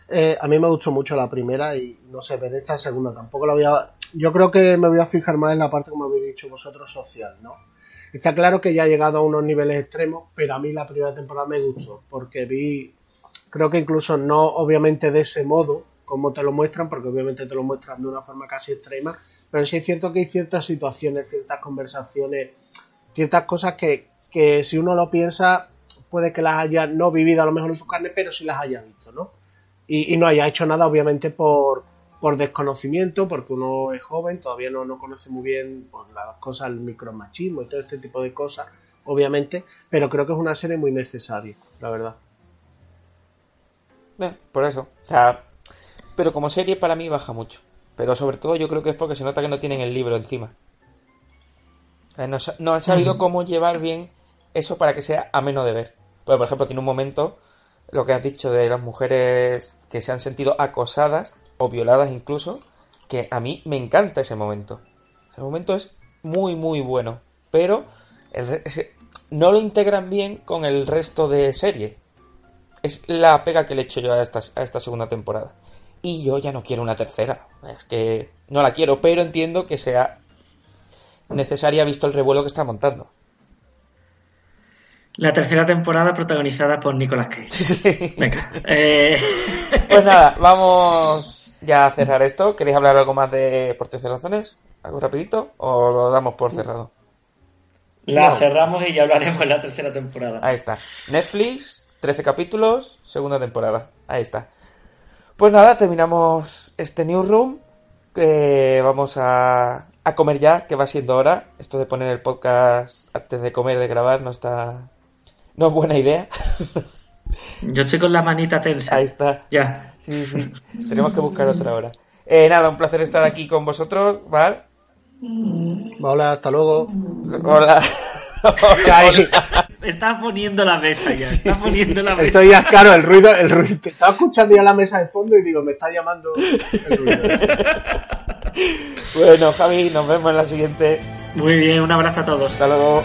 Eh, a mí me gustó mucho la primera y no sé, ver esta segunda tampoco la voy a... Yo creo que me voy a fijar más en la parte, como habéis dicho vosotros, social, ¿no? Está claro que ya ha llegado a unos niveles extremos, pero a mí la primera temporada me gustó, porque vi, creo que incluso no obviamente de ese modo, como te lo muestran, porque obviamente te lo muestran de una forma casi extrema, pero sí es cierto que hay ciertas situaciones, ciertas conversaciones, ciertas cosas que, que si uno lo piensa, puede que las haya no vivido a lo mejor en su carne, pero sí las haya ¿no? Y, y no haya hecho nada, obviamente, por, por desconocimiento, porque uno es joven, todavía no, no conoce muy bien pues, las cosas, el micromachismo y todo este tipo de cosas, obviamente, pero creo que es una serie muy necesaria, la verdad. Eh, por eso. O sea, pero como serie para mí baja mucho. Pero sobre todo yo creo que es porque se nota que no tienen el libro encima. No, no han sabido cómo llevar bien eso para que sea ameno de ver. Porque, por ejemplo, tiene un momento, lo que has dicho de las mujeres que se han sentido acosadas o violadas incluso, que a mí me encanta ese momento. Ese momento es muy, muy bueno. Pero no lo integran bien con el resto de serie. Es la pega que le echo yo a esta, a esta segunda temporada. Y yo ya no quiero una tercera. Es que no la quiero, pero entiendo que sea necesaria visto el revuelo que está montando. La tercera temporada protagonizada por Nicolas Cage. Sí, sí. Venga. eh, Pues nada, vamos ya a cerrar esto. ¿Queréis hablar algo más de Por 13 razones? ¿Algo rapidito? ¿O lo damos por cerrado? la No. cerramos y ya hablaremos en la tercera temporada. Ahí está. Netflix, 13 capítulos, segunda temporada. Ahí está. Pues nada, terminamos este newsroom. Que vamos a, a comer ya, que va siendo hora. Esto de poner el podcast antes de comer, de grabar, no está. No es buena idea. Yo estoy con la manita tensa. Ahí está. Ya. Sí, sí. Tenemos que buscar otra hora. Eh, nada, un placer estar aquí con vosotros, ¿vale? Hola, hasta luego. Hola. Ahí. Está poniendo la mesa ya. Está poniendo la mesa. Estoy ya, claro, el ruido, el ruido. Te estaba escuchando ya la mesa de fondo y digo, me está llamando el ruido. ese. Bueno, Javi, nos vemos en la siguiente. Muy bien, un abrazo a todos. Hasta luego.